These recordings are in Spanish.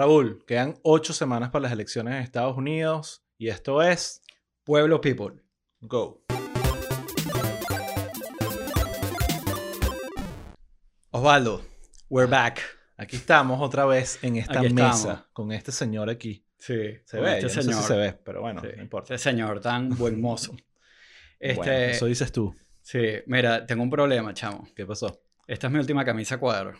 Raúl, quedan ocho semanas para las elecciones en Estados Unidos y esto es Pueblo People. Go. Osvaldo, we're back. Aquí estamos otra vez en esta Aquí mesa estamos. con este señor aquí. Sí, Se ve, este yo no sé si señor. se ve, pero bueno, Sí, no importa. Este señor tan buen mozo. Este, Bueno, eso dices tú. sí, mira, tengo un problema, chamo. ¿Qué pasó? Esta es mi última camisa cuadro.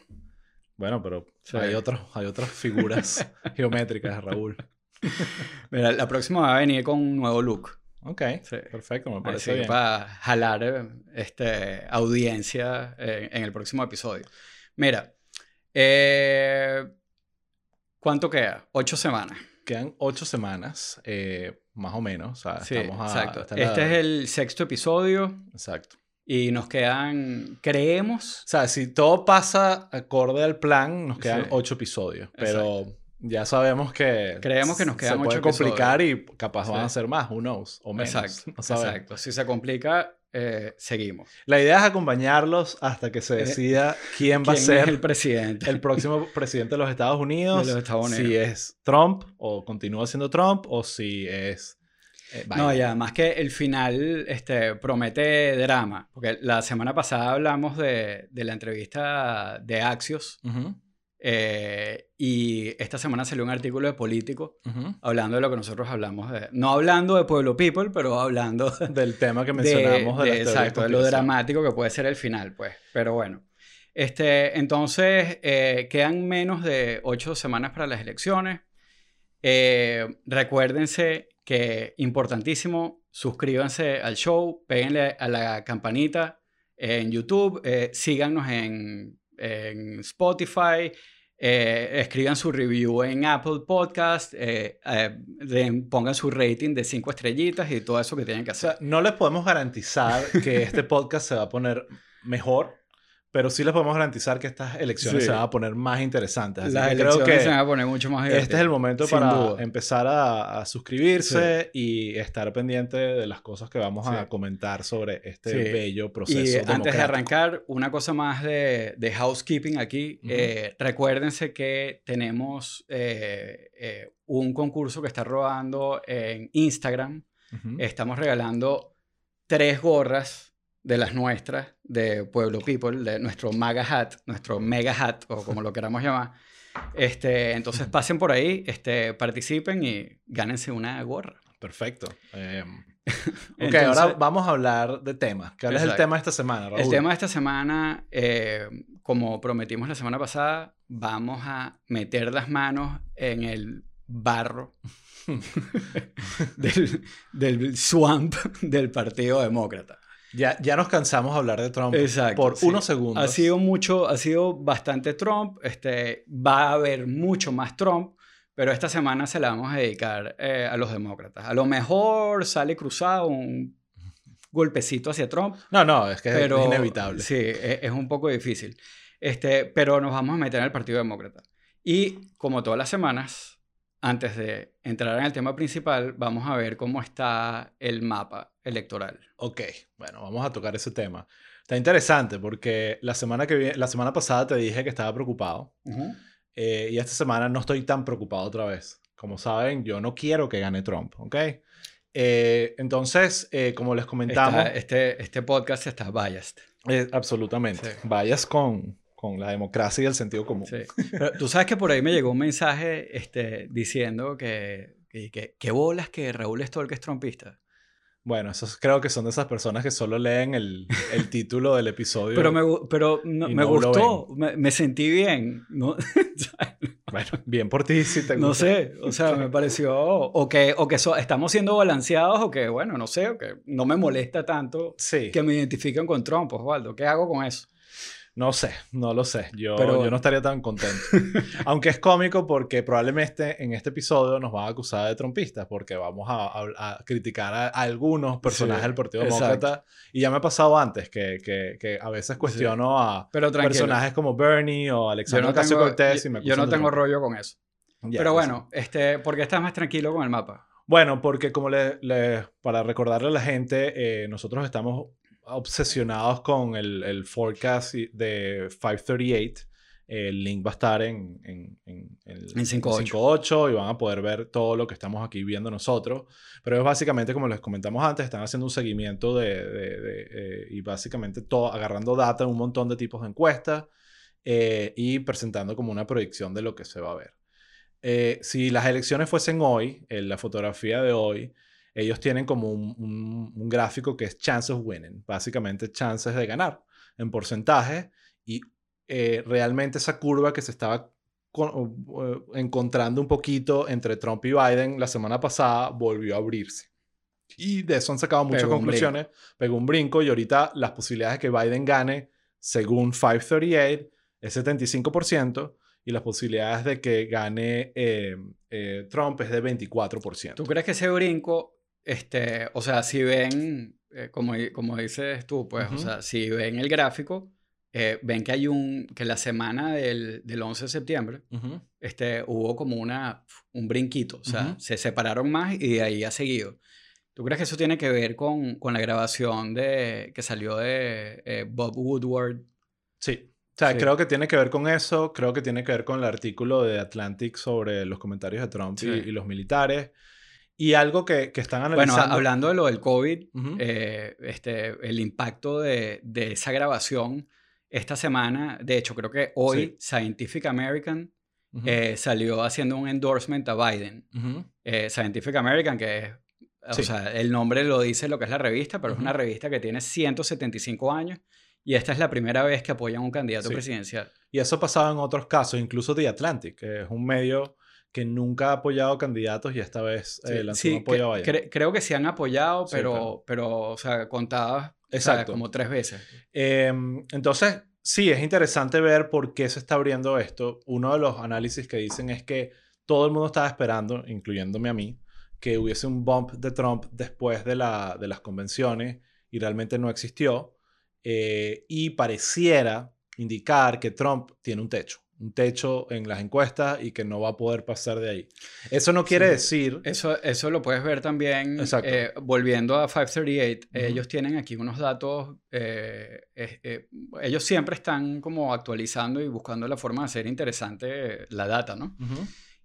Bueno, pero Sí. hay, otros, hay otras figuras geométricas, Raúl. Mira, la próxima va a venir con un nuevo look. Ok, Sí. perfecto, me Así parece que bien. para jalar eh, este, audiencia eh, en el próximo episodio. Mira, eh, ¿cuánto queda? Ocho semanas. Quedan ocho semanas, eh, más o menos. O sea, Sí, estamos a- exacto. la- Este es el sexto episodio Exacto. Y nos quedan, creemos, O sea, si todo pasa acorde al plan, nos quedan Sí. ocho episodios. Pero ya sabemos que. Creemos que nos quedan Se puede ocho complicar y capaz van Sí. a ser más, who knows, o menos. exacto, no exacto. Si se complica, eh, seguimos. La idea es acompañarlos hasta que se Eh, decida quién va a ¿Quién ser el presidente? el próximo presidente de los Estados Unidos. De los Estados Unidos. Si es Trump o continúa siendo Trump o si es. Eh, No, y además que el final este, promete drama, porque la semana pasada hablamos de, de la entrevista de Axios eh, y esta semana salió un artículo de Político hablando de lo que nosotros hablamos de, no hablando de Pueblo People, pero hablando Del tema que mencionamos de, exacto, de lo dramático que puede ser el final, pues. Pero bueno. Este, entonces, eh, quedan menos de ocho semanas para las elecciones. Eh, recuérdense que, importantísimo, suscríbanse al show, péguenle a la campanita en YouTube, eh, síganos en, en Spotify, eh, escriban su review en Apple Podcast, eh, eh, den- pongan su rating de cinco estrellitas y todo eso que tienen que O hacer. sea, no les podemos garantizar que este podcast se va a poner mejor, pero sí les podemos garantizar que estas elecciones Sí. se van a poner más interesantes. Así Las que creo que se van a poner mucho más este es el momento Sin para duda. empezar a, a suscribirse y estar pendiente de las cosas que vamos a comentar sobre este bello proceso Y antes de arrancar, una cosa más de, de housekeeping aquí. Eh, recuérdense que tenemos eh, eh, un concurso que está rodando en Instagram. Estamos regalando tres gorras de las nuestras, de Pueblo People, de nuestro MAGA Hat, nuestro Mega Hat, o como lo queramos llamar. Este, entonces pasen por ahí, este, participen y gánense una gorra. Perfecto. Eh, ok, Entonces- ahora vamos a hablar de temas. ¿Cuál es el Exacto. tema de esta semana, Raúl? El tema de esta semana, eh, como prometimos la semana pasada, vamos a meter las manos en el barro del, del swamp del Partido Demócrata. Ya, ya nos cansamos de hablar de Trump Exacto, por sí. unos segundos. Ha sido mucho, ha sido bastante Trump. Este, va a haber mucho más Trump, pero esta semana se la vamos a dedicar eh, a los demócratas. A lo mejor sale cruzado un golpecito hacia Trump, No, no, es que pero es inevitable. Sí, es, es un poco difícil. Este, pero nos vamos a meter en el Partido Demócrata. Y como todas las semanas, antes de entrar en el tema principal, vamos a ver cómo está el mapa electoral. Ok, bueno, vamos a tocar ese tema. Está interesante porque la semana, que la semana pasada te dije que estaba preocupado eh, y esta semana no estoy tan preocupado otra vez. Como saben, yo no quiero que gane Trump, ¿ok? Eh, entonces, eh, como les comentamos, Está- este, este podcast está biased. eh, absolutamente, Sí. vayas con, con la democracia y el sentido común. Sí. Pero tú sabes que por ahí me llegó un mensaje este, diciendo que, que, que, que bolas que Raúl Stolk es trompista. Bueno, esos creo que son de esas personas que solo leen el, el título del episodio. Pero me, pero no- me no gustó, me, me sentí bien. No, Bueno, bien por ti si te no gusta. sé, o sea, me pareció, o que, o que so- estamos siendo balanceados, o que, bueno, no sé, o que no me molesta tanto Sí. que me identifiquen con Trump, Osvaldo. ¿Qué hago con eso? No sé, no lo sé. Yo, Pero- yo no estaría tan contento. Aunque es cómico porque probablemente en este episodio nos van a acusar de trompistas porque vamos a, a- a criticar a, a algunos personajes Sí, del Partido exacto. Demócrata. Y ya me ha pasado antes que, que, que a veces cuestiono a Pero tranquilo. personajes como Bernie o no tengo, Ocasio-Cortez y yo- me yo acusan no tengo rollo con eso. Pero pues, bueno, este, ¿por qué estás más tranquilo con el mapa? Bueno, porque como le, le- para recordarle a la gente, eh, nosotros estamos obsesionados con el, el forecast de 538. El link va a estar en, en, en, en 5.8 y van a poder ver todo lo que estamos aquí viendo nosotros. Pero es básicamente, como les comentamos antes, están haciendo un seguimiento de, de, eh, y básicamente todo, agarrando data en un montón de tipos de encuestas eh, y presentando como una proyección de lo que se va a ver. Eh, si las elecciones fuesen hoy, en la fotografía de hoy, ellos tienen como un, un, gráfico que es chances of winning, básicamente chances de ganar en porcentaje y eh, realmente esa curva que se estaba encontrando un poquito entre Trump y Biden la semana pasada volvió a abrirse. Y de eso han sacado muchas conclusiones, pegó un brinco y ahorita las posibilidades de que Biden gane, según 538, es 75% y las posibilidades de que gane eh, eh, Trump es de 24%. ¿Tú crees que ese brinco este, o sea, si ven, eh, como, como dices tú, pues, o sea, si ven el gráfico, eh, ven que hay un, que la semana del, del 11 de septiembre, este, hubo como una, un brinquito, o sea, se separaron más y de ahí ha seguido. ¿Tú crees que eso tiene que ver con, con la grabación de, que salió de eh, Bob Woodward? Sí. O sea, creo que tiene que ver con eso, creo que tiene que ver con el artículo de Atlantic sobre los comentarios de Trump y, y, los militares. Y algo que, que, están analizando. Bueno, hablando de lo del COVID, eh, este, el impacto de, de, esa grabación esta semana, de hecho, creo que hoy Scientific American eh, salió haciendo un endorsement a Biden. Eh, Scientific American, que es. O sea, el nombre lo dice lo que es la revista, pero es una revista que tiene 175 años y esta es la primera vez que apoyan a un candidato presidencial. Y eso ha pasado en otros casos, incluso The Atlantic, que es un medio que nunca ha apoyado candidatos y esta vez eh, lanzó un apoyo a creo que sí han apoyado, pero, pero, o sea, contadas Exacto. como tres veces. Em, entonces, sí, es interesante ver por qué se está abriendo esto. Uno de los análisis que dicen es que todo el mundo estaba esperando, incluyéndome a mí, que hubiese un bump de Trump después de, la, de las convenciones y realmente no existió. Eh, y pareciera indicar que Trump tiene un techo un techo en las encuestas y que no va a poder pasar de ahí. Eso no quiere decir... Eso, eso lo puedes ver también eh, volviendo a 538. Ellos tienen aquí unos datos, eh, eh, ellos siempre están como actualizando y buscando la forma de hacer interesante la data, ¿no?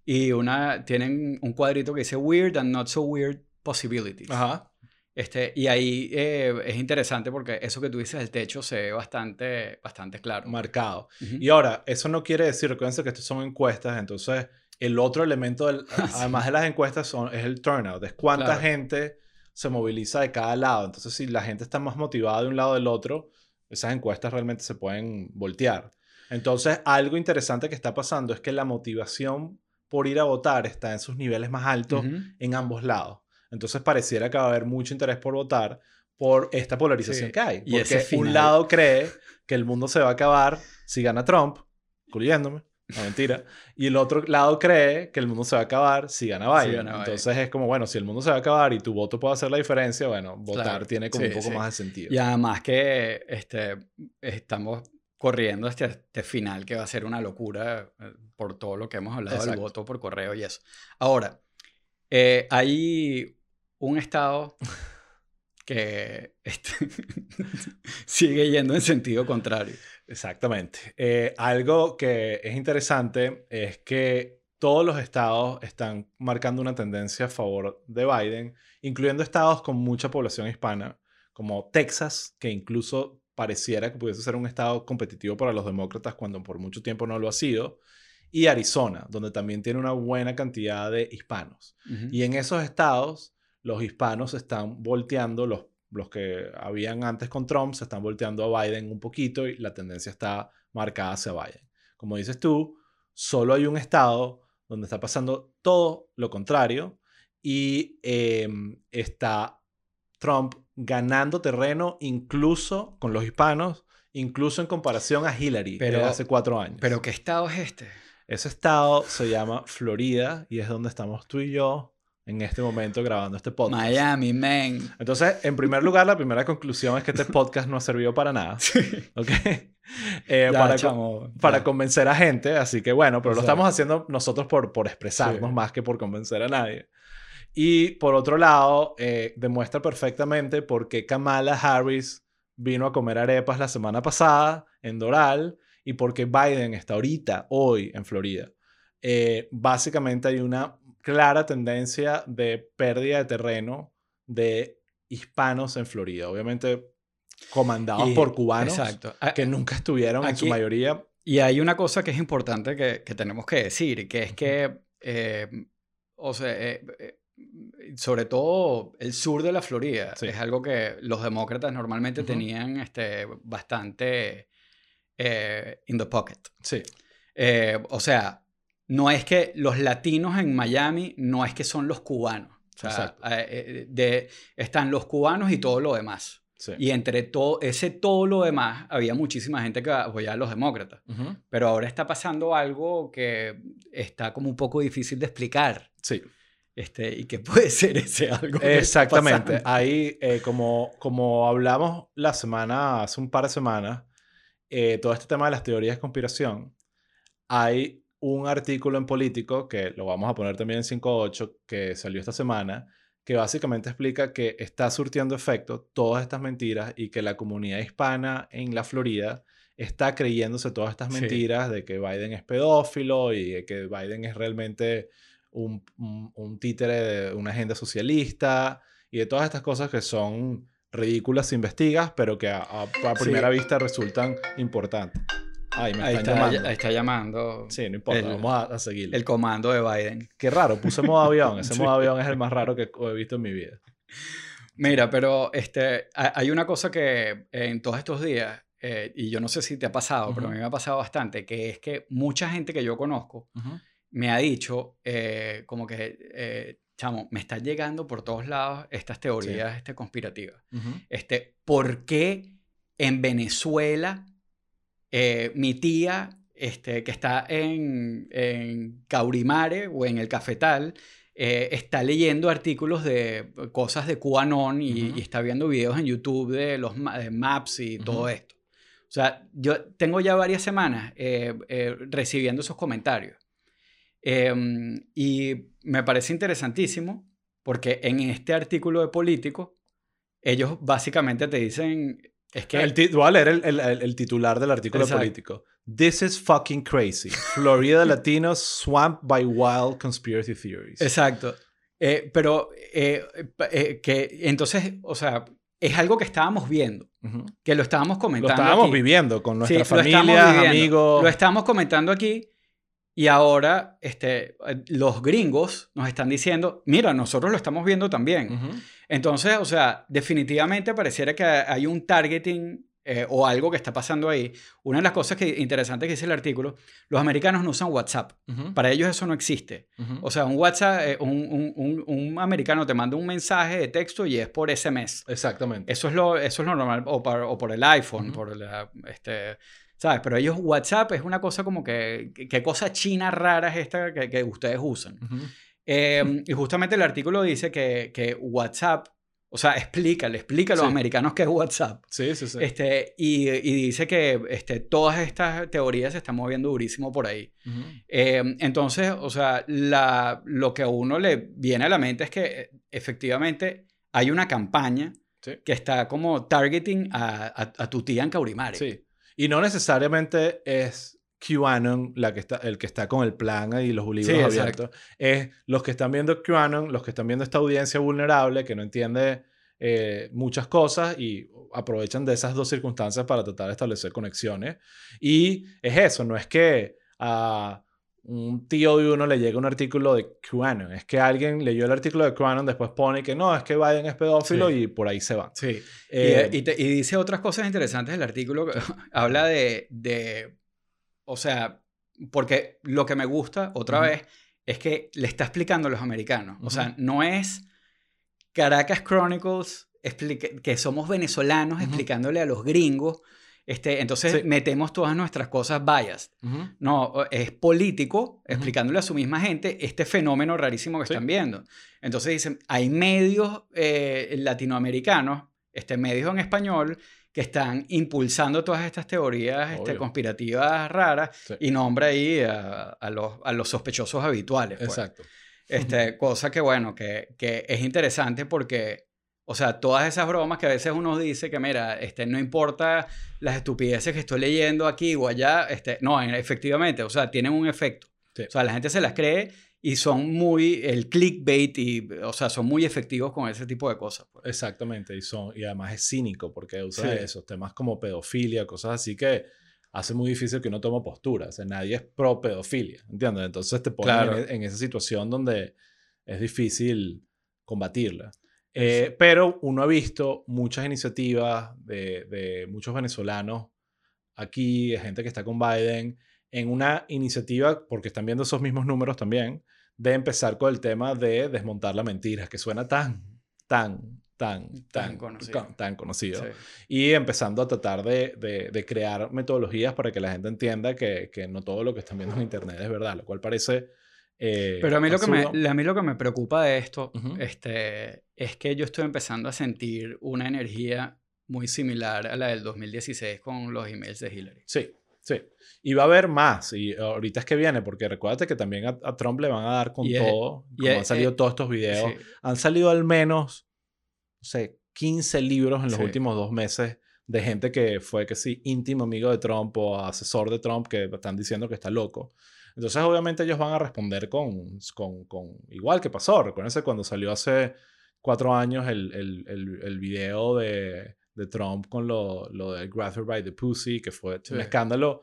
Y una, tienen un cuadrito que dice Weird and Not So Weird Possibilities. Ajá. Este, y ahí eh, es interesante porque eso que tú dices del techo se ve bastante, bastante claro. Marcado. Y ahora, eso no quiere decir, recuerden que esto son encuestas, entonces el otro elemento, del, además de las encuestas, son, es el turnout, es cuánta gente se moviliza de cada lado. Entonces, si la gente está más motivada de un lado del otro, esas encuestas realmente se pueden voltear. Entonces, algo interesante que está pasando es que la motivación por ir a votar está en sus niveles más altos en ambos lados. Entonces pareciera que va a haber mucho interés por votar por esta polarización que hay. Porque un lado cree que el mundo se va a acabar si gana Trump, incluyéndome, no mentira, y el otro lado cree que el mundo se va a acabar si gana Biden. Entonces es como, bueno, si el mundo se va a acabar y tu voto puede hacer la diferencia, bueno, votar tiene como un poco más de sentido. Y además que este, estamos corriendo este, este final que va a ser una locura eh, por todo lo que hemos hablado del voto por correo y eso. Ahora, eh, hay un estado que este, sigue yendo en sentido contrario. Exactamente. Eh, algo que es interesante es que todos los estados están marcando una tendencia a favor de Biden, incluyendo estados con mucha población hispana, como Texas, que incluso pareciera que pudiese ser un estado competitivo para los demócratas cuando por mucho tiempo no lo ha sido, y Arizona, donde también tiene una buena cantidad de hispanos. Y en esos estados los hispanos están volteando, los, los que habían antes con Trump se están volteando a Biden un poquito y la tendencia está marcada hacia Biden. Como dices tú, solo hay un estado donde está pasando todo lo contrario y em, está Trump ganando terreno incluso con los hispanos, incluso en comparación a Hillary pero, hace cuatro años. ¿Pero qué estado es este? Ese estado se llama Florida y es donde estamos tú y yo en este momento grabando este podcast. Miami, man. Entonces, en primer lugar, la primera conclusión es que este podcast no ha servido para nada. ¿Ok? Eh, para, para convencer a gente, así que bueno, pero lo estamos haciendo nosotros por, por expresarnos más que por convencer a nadie. Y por otro lado, eh, demuestra perfectamente por qué Kamala Harris vino a comer arepas la semana pasada en Doral y por qué Biden está ahorita, hoy, en Florida. Eh, básicamente hay una clara tendencia de pérdida de terreno de hispanos en Florida. Obviamente comandados por cubanos ah, que nunca estuvieron en su mayoría. Y hay una cosa que es importante que, que tenemos que decir, que es que, eh, o sea, eh, eh, sobre todo el sur de la Florida, es algo que los demócratas normalmente tenían este, bastante in the pocket. Sí. o sea, no es que los latinos en Miami, no es que son los cubanos. O sea, de, están los cubanos y todo lo demás. Y entre todo ese todo lo demás, había muchísima gente que apoyaba a los demócratas. Pero ahora está pasando algo que está como un poco difícil de explicar. Sí. Este, y que puede ser ese algo. Exactamente. Ahí, eh, como, como hablamos la semana, hace un par de semanas, eh, todo este tema de las teorías de conspiración, hay un artículo en Político, que lo vamos a poner también en 5.8, que salió esta semana, que básicamente explica que está surtiendo efecto todas estas mentiras y que la comunidad hispana en la Florida está creyéndose todas estas mentiras de que Biden es pedófilo y de que Biden es realmente un, un, títere de una agenda socialista y de todas estas cosas que son ridículas si investigas, pero que a, primera vista resultan importantes. Ay, me ahí, está, llamando. ahí está llamando. Sí, no importa, vamos a, seguir. El comando de Biden. Qué raro, puse modo avión. Ese modo avión es el más raro que he visto en mi vida. Mira, pero este, hay una cosa que en todos estos días, eh, y yo no sé si te ha pasado, pero a mí me ha pasado bastante, que es que mucha gente que yo conozco me ha dicho eh, como que, eh, chamo, me están llegando por todos lados estas teorías este, conspirativas. este, ¿Por qué en Venezuela eh, mi tía, este, que está en, en, Caurimare o en el Cafetal, eh, está leyendo artículos de cosas de QAnon y, está viendo videos en YouTube de los maps y todo esto. O sea, yo tengo ya varias semanas eh, recibiendo esos comentarios. Em, y me parece interesantísimo porque en este artículo de Político, ellos básicamente te dicen es que... El voy a leer el, el, titular del artículo político. This is fucking crazy. Florida Latinos swamped by wild conspiracy theories. Exacto. Eh, pero eh, eh, que entonces, o sea, es algo que estábamos viendo, que lo estábamos comentando. Lo estábamos viviendo con nuestra familia, amigos. Lo estábamos comentando aquí y ahora este, los gringos nos están diciendo, mira, nosotros lo estamos viendo también. Entonces, o sea, definitivamente pareciera que hay un targeting eh, o algo que está pasando ahí. Una de las cosas que, interesantes que dice el artículo, los americanos no usan WhatsApp. Para ellos eso no existe. O sea, un WhatsApp, eh, un, un, un, americano te manda un mensaje de texto y es por SMS. Exactamente. Eso es lo, eso es lo normal. O, o por el iPhone, por la, este, ¿Sabes? Pero ellos WhatsApp es una cosa como que, ¿qué cosa china rara es esta que, que ustedes usan? Em, y justamente el artículo dice que, que, WhatsApp, o sea, explica, le explica a los americanos qué es WhatsApp. Sí, sí, sí. Este, y, y dice que este, todas estas teorías se están moviendo durísimo por ahí. Em, entonces, o sea, la, lo que a uno le viene a la mente es que eh, efectivamente hay una campaña que está como targeting a, a, tu tía en Caurimare. Sí. Y no necesariamente es QAnon la que está, el que está con el plan y los libros abiertos. Es los que están viendo QAnon, los que están viendo esta audiencia vulnerable que no entiende eh, muchas cosas y aprovechan de esas dos circunstancias para tratar de establecer conexiones. Y es eso, no es que a un tío de uno le llega un artículo de QAnon, es que alguien leyó el artículo de QAnon, después pone que no, es que Biden es pedófilo y por ahí se va. Sí. Eh, y, y, dice otras cosas interesantes el artículo, habla de o sea, porque lo que me gusta, otra vez, es que le está explicando a los americanos. O sea, no es Caracas Chronicles que somos venezolanos explicándole a los gringos. Este, entonces metemos todas nuestras cosas biased. No, es político explicándole a su misma gente este fenómeno rarísimo que están viendo. Entonces dicen, hay medios eh, latinoamericanos, este, medios en español, que están impulsando todas estas teorías este, conspirativas raras y nombra ahí a, los, a, los, sospechosos habituales. Pues. Exacto. Este, cosa que, bueno, que, que, es interesante porque O sea, todas esas bromas que a veces uno dice que, mira, este, no importa las estupideces que estoy leyendo aquí o allá, este, no, efectivamente, o sea, tienen un efecto. O sea, la gente se las cree y son muy, el clickbait, y, o sea, son muy efectivos con ese tipo de cosas. Pues. Exactamente, y, son, y además es cínico porque usa esos temas como pedofilia, cosas así que hace muy difícil que uno tome postura. O sea, nadie es pro pedofilia, ¿entiendes? Entonces te pones en, esa situación donde es difícil combatirla. Eh, pero uno ha visto muchas iniciativas de, de muchos venezolanos aquí, de gente que está con Biden, en una iniciativa, porque están viendo esos mismos números también, de empezar con el tema de desmontar la mentira, que suena tan, tan, tan, tan, conocido. Tan, conocido. Y empezando a tratar de, de, crear metodologías para que la gente entienda que, que, no todo lo que están viendo en Internet es verdad, lo cual parece... Eh, Pero a mí, lo que me, a mí lo que me preocupa de esto este, es que yo estoy empezando a sentir una energía muy similar a la del 2016 con los emails de Hillary. Sí, Sí. Y va a haber más. Y ahorita es que viene, porque recuérdate que también a, Trump le van a dar con todo. como han salido eh, todos estos videos. Han salido al menos, no sé, 15 libros en los últimos dos meses de gente que fue, que sí, íntimo amigo de Trump o asesor de Trump que están diciendo que está loco. Entonces, obviamente, ellos van a responder con, con, con igual que pasó. Recuérdense cuando salió hace cuatro años el, el, el, el video de de Trump con lo, lo del Grapher by the Pussy, que fue un escándalo.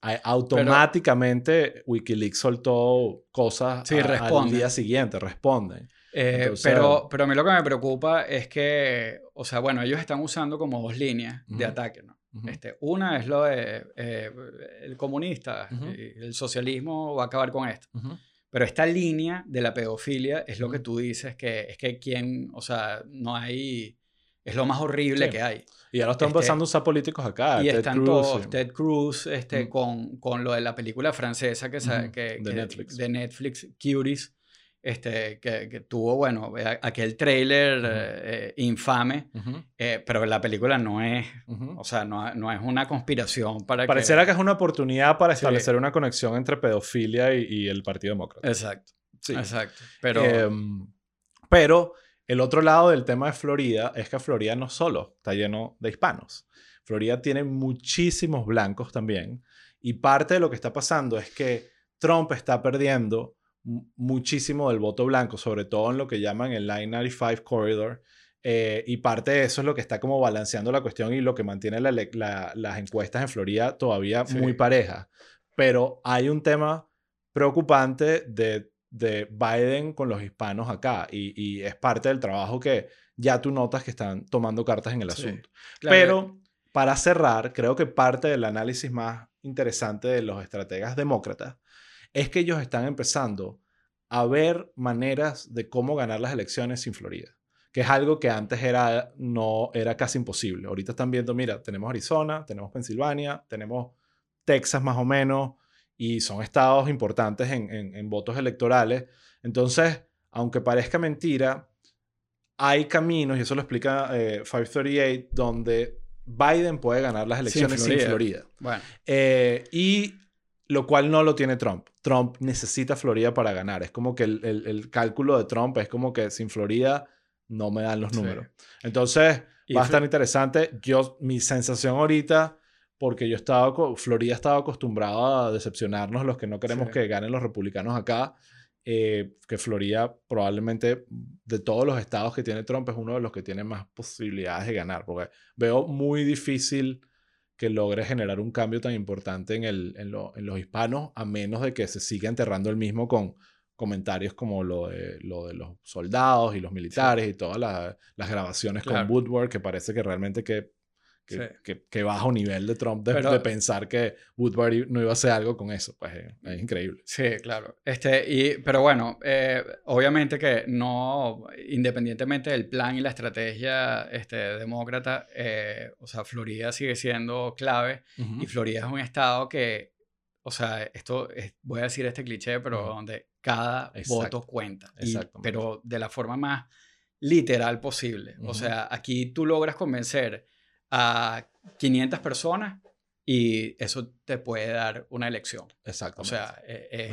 Automáticamente Wikileaks soltó cosas sí, al día siguiente, responden. Eh, pero, pero a mí lo que me preocupa es que, o sea, bueno, ellos están usando como dos líneas de ataque, ¿no? este, una es lo de eh, el comunista, el socialismo va a acabar con esto. Pero esta línea de la pedofilia es lo que tú dices, que es que quien, o sea, no hay es lo más horrible que hay. Y ahora están este, empezando a usar políticos acá. Y están todos, Ted Cruz, este, mm. con, con, lo de la película francesa que, que, de, Netflix. de Netflix, Cuties, este, que, que tuvo, bueno, aquel trailer eh, infame, eh, pero la película no es, o sea, no, no, es una conspiración para Pareciera que... es una oportunidad para establecer una conexión entre pedofilia y, el Partido Demócrata. Exacto. Sí. Exacto. Pero... Em, pero el otro lado del tema de Florida es que Florida no solo está lleno de hispanos. Florida tiene muchísimos blancos también. Y parte de lo que está pasando es que Trump está perdiendo muchísimo del voto blanco, sobre todo en lo que llaman el Line 95 Corridor. Eh, y parte de eso es lo que está como balanceando la cuestión y lo que mantiene las encuestas en Florida todavía muy parejas. Pero hay un tema preocupante de de Biden con los hispanos acá y, es parte del trabajo que ya tú notas que están tomando cartas en el asunto. Pero para cerrar, creo que parte del análisis más interesante de los estrategas demócratas es que ellos están empezando a ver maneras de cómo ganar las elecciones sin Florida, que es algo que antes era, no, era casi imposible. Ahorita están viendo, mira, tenemos Arizona, tenemos Pensilvania, tenemos Texas más o menos, y son estados importantes en, votos electorales. Entonces, aunque parezca mentira, hay caminos, y eso lo explica 538, eh, donde Biden puede ganar las elecciones sin Florida. Bueno. Eh, y lo cual no lo tiene Trump. Trump necesita Florida para ganar. Es como que el, cálculo de Trump es como que sin Florida no me dan los números. Entonces, va a estar interesante. Yo, mi sensación ahorita porque yo estaba, Florida estaba acostumbrado a decepcionarnos los que no queremos que ganen los republicanos acá, eh, que Florida probablemente de todos los estados que tiene Trump es uno de los que tiene más posibilidades de ganar, porque veo muy difícil que logre generar un cambio tan importante en, el, en, los hispanos, a menos de que se siga enterrando el mismo con comentarios como lo de, lo de los soldados y los militares y todas las grabaciones con Woodward, que parece que realmente que que, bajo nivel de Trump de, pensar que Woodbury no iba a hacer algo con eso. Pues eh, es, increíble. Sí, claro. Este, y, pero bueno, eh, obviamente que no, independientemente del plan y la estrategia este, demócrata, eh, o sea, Florida sigue siendo clave y Florida es un estado que, o sea, esto, voy a decir este cliché, pero donde cada voto cuenta. pero de la forma más literal posible. O sea, aquí tú logras convencer a 500 personas y eso te puede dar una elección. Exacto. O sea, eh,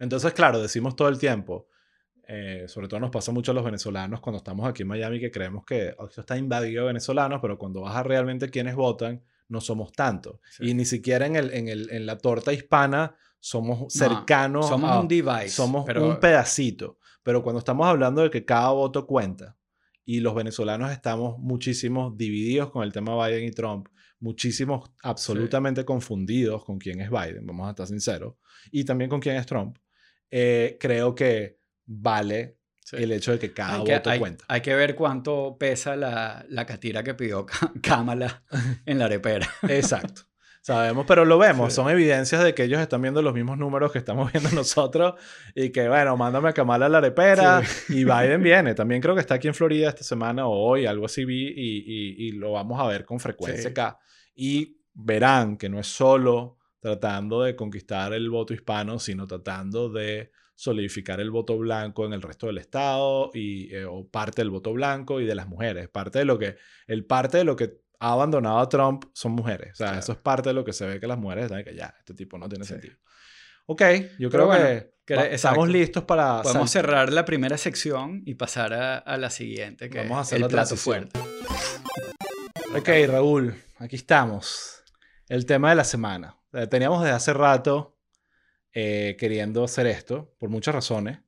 Entonces, claro, decimos todo el tiempo, eh, sobre todo nos pasa mucho a los venezolanos cuando estamos aquí en Miami que creemos que oh, esto está invadido de venezolanos, pero cuando vas a realmente quienes votan, no somos tantos. Y ni siquiera en, el, en, el, en, la torta hispana somos cercanos. somos un device. Somos un pedacito. Pero cuando estamos hablando de que cada voto cuenta y los venezolanos estamos muchísimos divididos con el tema Biden y Trump, muchísimos absolutamente confundidos con quién es Biden, vamos a estar sinceros, y también con quién es Trump, eh, creo que vale el hecho de que cada voto cuenta. Hay que ver cuánto pesa la, la catira que pidió Kamala en la arepera. Exacto. Sabemos, pero lo vemos. Son evidencias de que ellos están viendo los mismos números que estamos viendo nosotros y que, bueno, mándame a Kamala a la arepera y Biden viene. También creo que está aquí en Florida esta semana o hoy, algo así vi y, y, lo vamos a ver con frecuencia acá. Y verán que no es solo tratando de conquistar el voto hispano, sino tratando de solidificar el voto blanco en el resto del estado y eh, o parte del voto blanco y de las mujeres. Parte de lo que el parte de lo que ha abandonado a Trump son mujeres. O sea, eso es parte de lo que se ve que las mujeres están que ya, este tipo no tiene sentido. Ok, yo creo que, estamos listos para... Podemos cerrar la primera sección y pasar a, la siguiente, que Vamos a hacer el plato fuerte. Ok, Raúl, aquí estamos. El tema de la semana. Eh, teníamos desde hace rato eh, queriendo hacer esto, por muchas razones.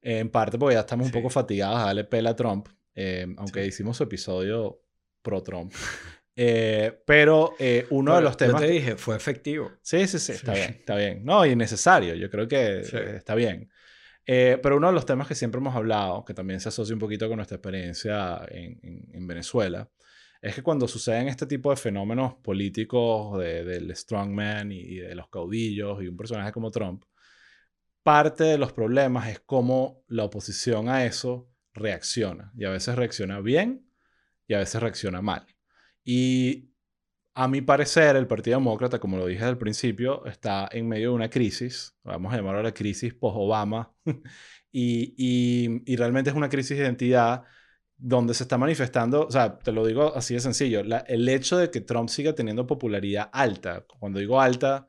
en parte porque ya estamos un poco fatigados a darle pela a Trump, eh, aunque hicimos su episodio pro-Trump. Eh, pero uno de los temas... Yo te dije, fue efectivo. Sí, sí, sí, está bien, está bien. No, y necesario, yo creo que está bien. pero uno de los temas que siempre hemos hablado, que también se asocia un poquito con nuestra experiencia en, en Venezuela, es que cuando suceden este tipo de fenómenos políticos del strongman y, y de los caudillos y un personaje como Trump, parte de los problemas es cómo la oposición a eso reacciona. Y a veces reacciona bien y a veces reacciona mal. Y a mi parecer, el Partido Demócrata, como lo dije al principio, está en medio de una crisis, vamos a llamarlo la crisis post-Obama, y, y, realmente es una crisis de identidad donde se está manifestando, o sea, te lo digo así de sencillo, el hecho de que Trump siga teniendo popularidad alta, cuando digo alta,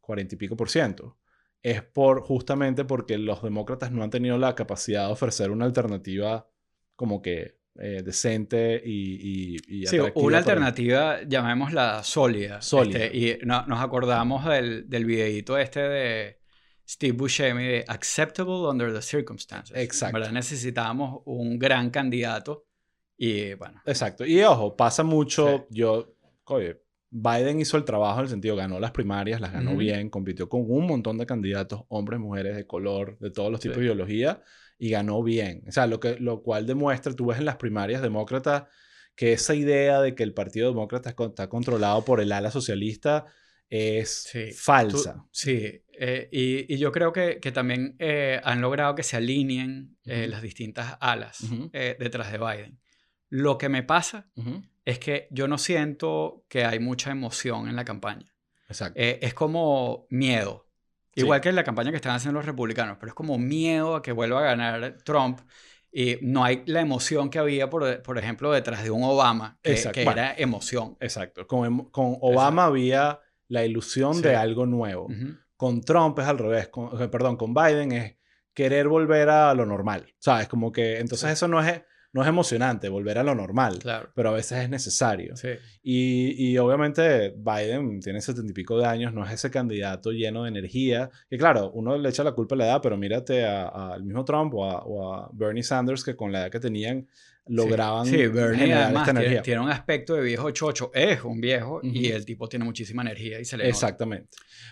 cuarenta y pico por ciento, es por justamente porque los demócratas no han tenido la capacidad de ofrecer una alternativa como que eh, decente y, y, Sí, una alternativa, llamémosla sólida. Sólida. Este, y nos acordamos del, del videíto este de Steve Buscemi de Acceptable Under the Circumstances. Exacto. ¿verdad? Necesitábamos un gran candidato y bueno. Exacto. Y ojo, pasa mucho, yo, oye, Biden hizo el trabajo en el sentido, ganó las primarias, las ganó bien, compitió con un montón de candidatos, hombres, mujeres, de color, de todos los tipos de ideología, y ganó bien. O sea, lo, que, lo cual demuestra, tú ves en las primarias demócratas, que esa idea de que el Partido Demócrata está controlado por el ala socialista es falsa. sí, eh, y, yo creo que, también eh, han logrado que se alineen eh, las distintas alas detrás de Biden. Lo que me pasa es que yo no siento que hay mucha emoción en la campaña. Exacto. es como miedo. Igual que en la campaña que están haciendo los republicanos, pero es como miedo a que vuelva a ganar Trump. Y no hay la emoción que había, por, por ejemplo, detrás de un Obama, que, era emoción. Exacto. Con, con Obama había la ilusión de algo nuevo. Con Trump es al revés, con, perdón, con Biden es querer volver a lo normal, ¿sabes? Como que entonces eso no es, no es emocionante, volver a lo normal, claro. pero a veces es necesario. Sí. Y, y, obviamente Biden tiene setenta y pico de años, no es ese candidato lleno de energía, que claro, uno le echa la culpa a la edad, pero mírate al mismo Trump o a, o a Bernie Sanders, que con la edad que tenían lograban sí, Bernie además Tiene, un aspecto de viejo chocho, es un viejo y el tipo tiene muchísima energía y se le Exactamente.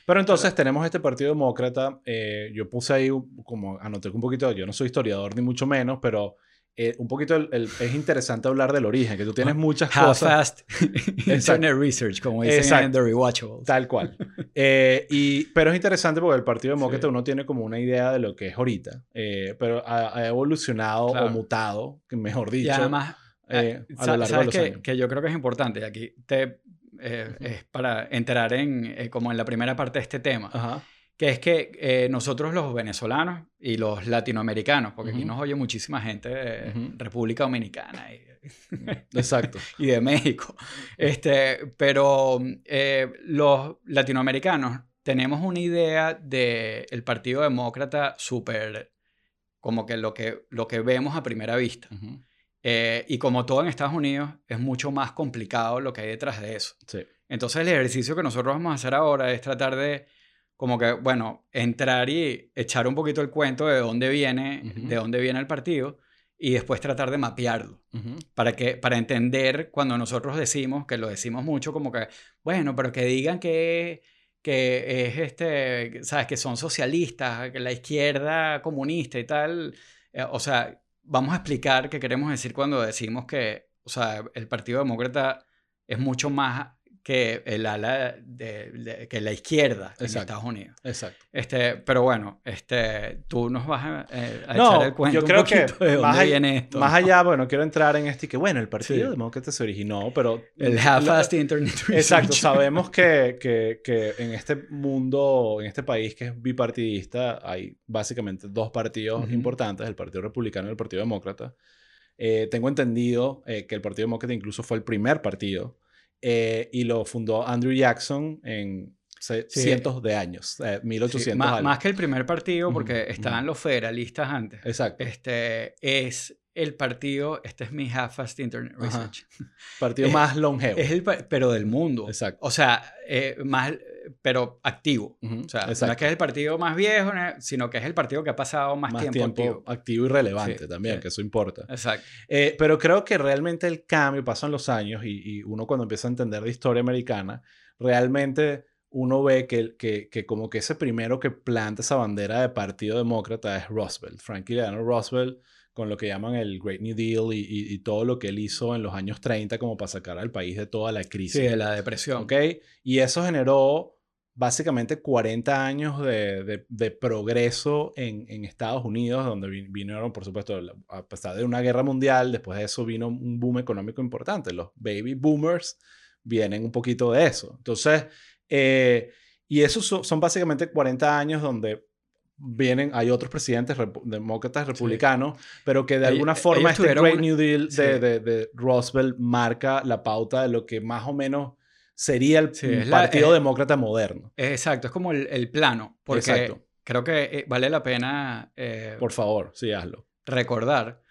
Pero entonces tenemos este Partido Demócrata, eh, yo puse ahí como anoté un poquito, yo no soy historiador ni mucho menos, pero eh, un poquito es interesante hablar del origen, que tú tienes muchas How cosas. fast internet research, como dicen en The Rewatchables. Tal cual. Eh, y, pero es interesante porque el Partido Demócrata uno tiene como una idea de lo que es ahorita, eh, pero ha, evolucionado o mutado, mejor dicho. Y además, a lo largo de los que, años. que yo creo que es importante, aquí te, es para enterar en, como en la primera parte de este tema. Ajá que es que eh, nosotros los venezolanos y los latinoamericanos, porque aquí nos oye muchísima gente de República Dominicana y, Exacto. y de México, este, pero eh, los latinoamericanos tenemos una idea del Partido Demócrata súper como que lo que, lo que vemos a primera vista. Eh, y como todo en Estados Unidos, es mucho más complicado lo que hay detrás de eso. Sí. Entonces el ejercicio que nosotros vamos a hacer ahora es tratar de, como que, bueno, entrar y echar un poquito el cuento de dónde viene, de dónde viene el partido y después tratar de mapearlo para que para entender cuando nosotros decimos que lo decimos mucho como que bueno pero que digan que que es este sabes que son socialistas que la izquierda comunista y tal eh, o sea vamos a explicar qué queremos decir cuando decimos que o sea el Partido Demócrata es mucho más que el ala de, que la izquierda en Estados Unidos. Exacto. Este, pero bueno, este, tú nos vas a, eh, no, echar el cuento yo creo que más, allá, viene esto. más allá, bueno, quiero entrar en este que bueno, el Partido Demócrata se originó, pero el half-assed internet. Exacto, sabemos que, que, que, en este mundo, en este país que es bipartidista, hay básicamente dos partidos importantes, el Partido Republicano y el Partido Demócrata. Eh, tengo entendido eh, que el Partido Demócrata incluso fue el primer partido eh, y lo fundó Andrew Jackson en cientos de años, 1800 más, años. Más que el primer partido, porque estaban los federalistas antes. Exacto. Este, es el partido, este es mi half-fast internet research. Partido más longevo. Es el, pero del mundo. Exacto. O sea, eh, más, pero activo. O sea, no es que es el partido más viejo, sino que es el partido que ha pasado más, tiempo, activo. y relevante también, que eso importa. Exacto. Eh, pero creo que realmente el cambio pasan los años y, y, uno cuando empieza a entender de historia americana, realmente uno ve que, que, que, como que ese primero que planta esa bandera de partido demócrata es Roosevelt, Franklin Delano Roosevelt con lo que llaman el Great New Deal y, todo lo que él hizo en los años 30 como para sacar al país de toda la crisis. Sí, de la depresión. ¿Ok? Y eso generó básicamente 40 años de, de, progreso en, en, Estados Unidos, donde vinieron, por supuesto, a pesar de una guerra mundial, después de eso vino un boom económico importante. Los baby boomers vienen un poquito de eso. Entonces, eh, y esos son básicamente 40 años donde vienen, hay otros presidentes demócratas republicanos, pero que de alguna forma este Great New Deal de, de, de, Roosevelt marca la pauta de lo que más o menos sería el Partido Demócrata moderno. Exacto, es como el, plano, porque creo que eh, vale la pena... Eh, Por favor, sí, hazlo. Recordar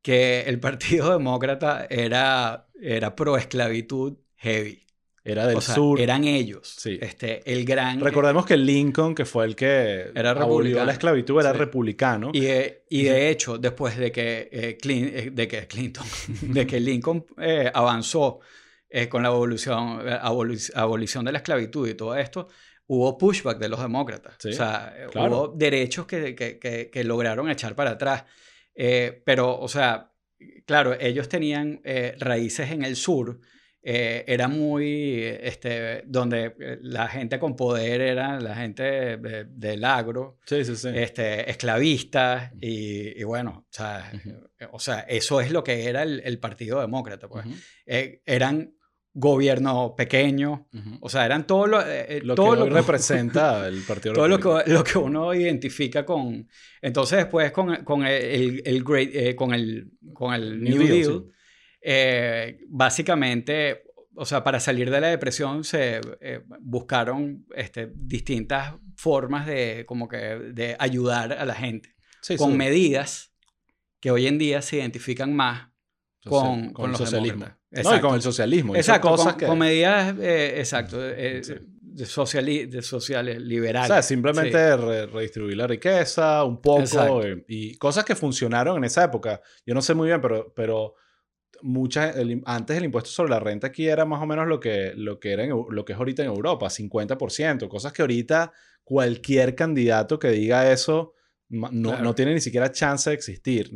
que el Partido Demócrata era, era pro esclavitud heavy. Era del sur. Eran ellos. Sí. Este, el gran... Recordemos que Lincoln, que fue el que era abolió la esclavitud, era republicano. Y de, y de hecho, después de que, eh, eh, de que Clinton, de que Lincoln eh, avanzó con la abolición, abolición de la esclavitud y todo esto, hubo pushback de los demócratas. o sea, hubo derechos que, que, que, que, lograron echar para atrás. pero, o sea, claro, ellos tenían raíces en el sur eh, era muy, este, donde eh, la gente con poder era la gente del agro, sí, sí, sí. Este, esclavistas, y, y, bueno, o sea, o sea, eso es lo que era el, el Partido Demócrata. Pues. Eh, eran gobierno pequeño, o sea, eran todo lo, lo todo que lo representa el Partido Todo lo que, lo que uno identifica con... Entonces después con, con el, el, great, con el, con el New, Deal eh, básicamente, o sea, para salir de la depresión se eh, buscaron este, distintas formas de, como que, de ayudar a la gente con medidas que hoy en día se identifican más con, con, el socialismo. No, y con el socialismo. Exacto, cosas con, medidas, eh, exacto, de, sociales liberales. O sea, simplemente redistribuir la riqueza un poco y cosas que funcionaron en esa época. Yo no sé muy bien, pero, pero muchas, antes el impuesto sobre la renta aquí era más o menos lo que, lo que, era lo que es ahorita en Europa, 50%, cosas que ahorita cualquier candidato que diga eso no, no tiene ni siquiera chance de existir,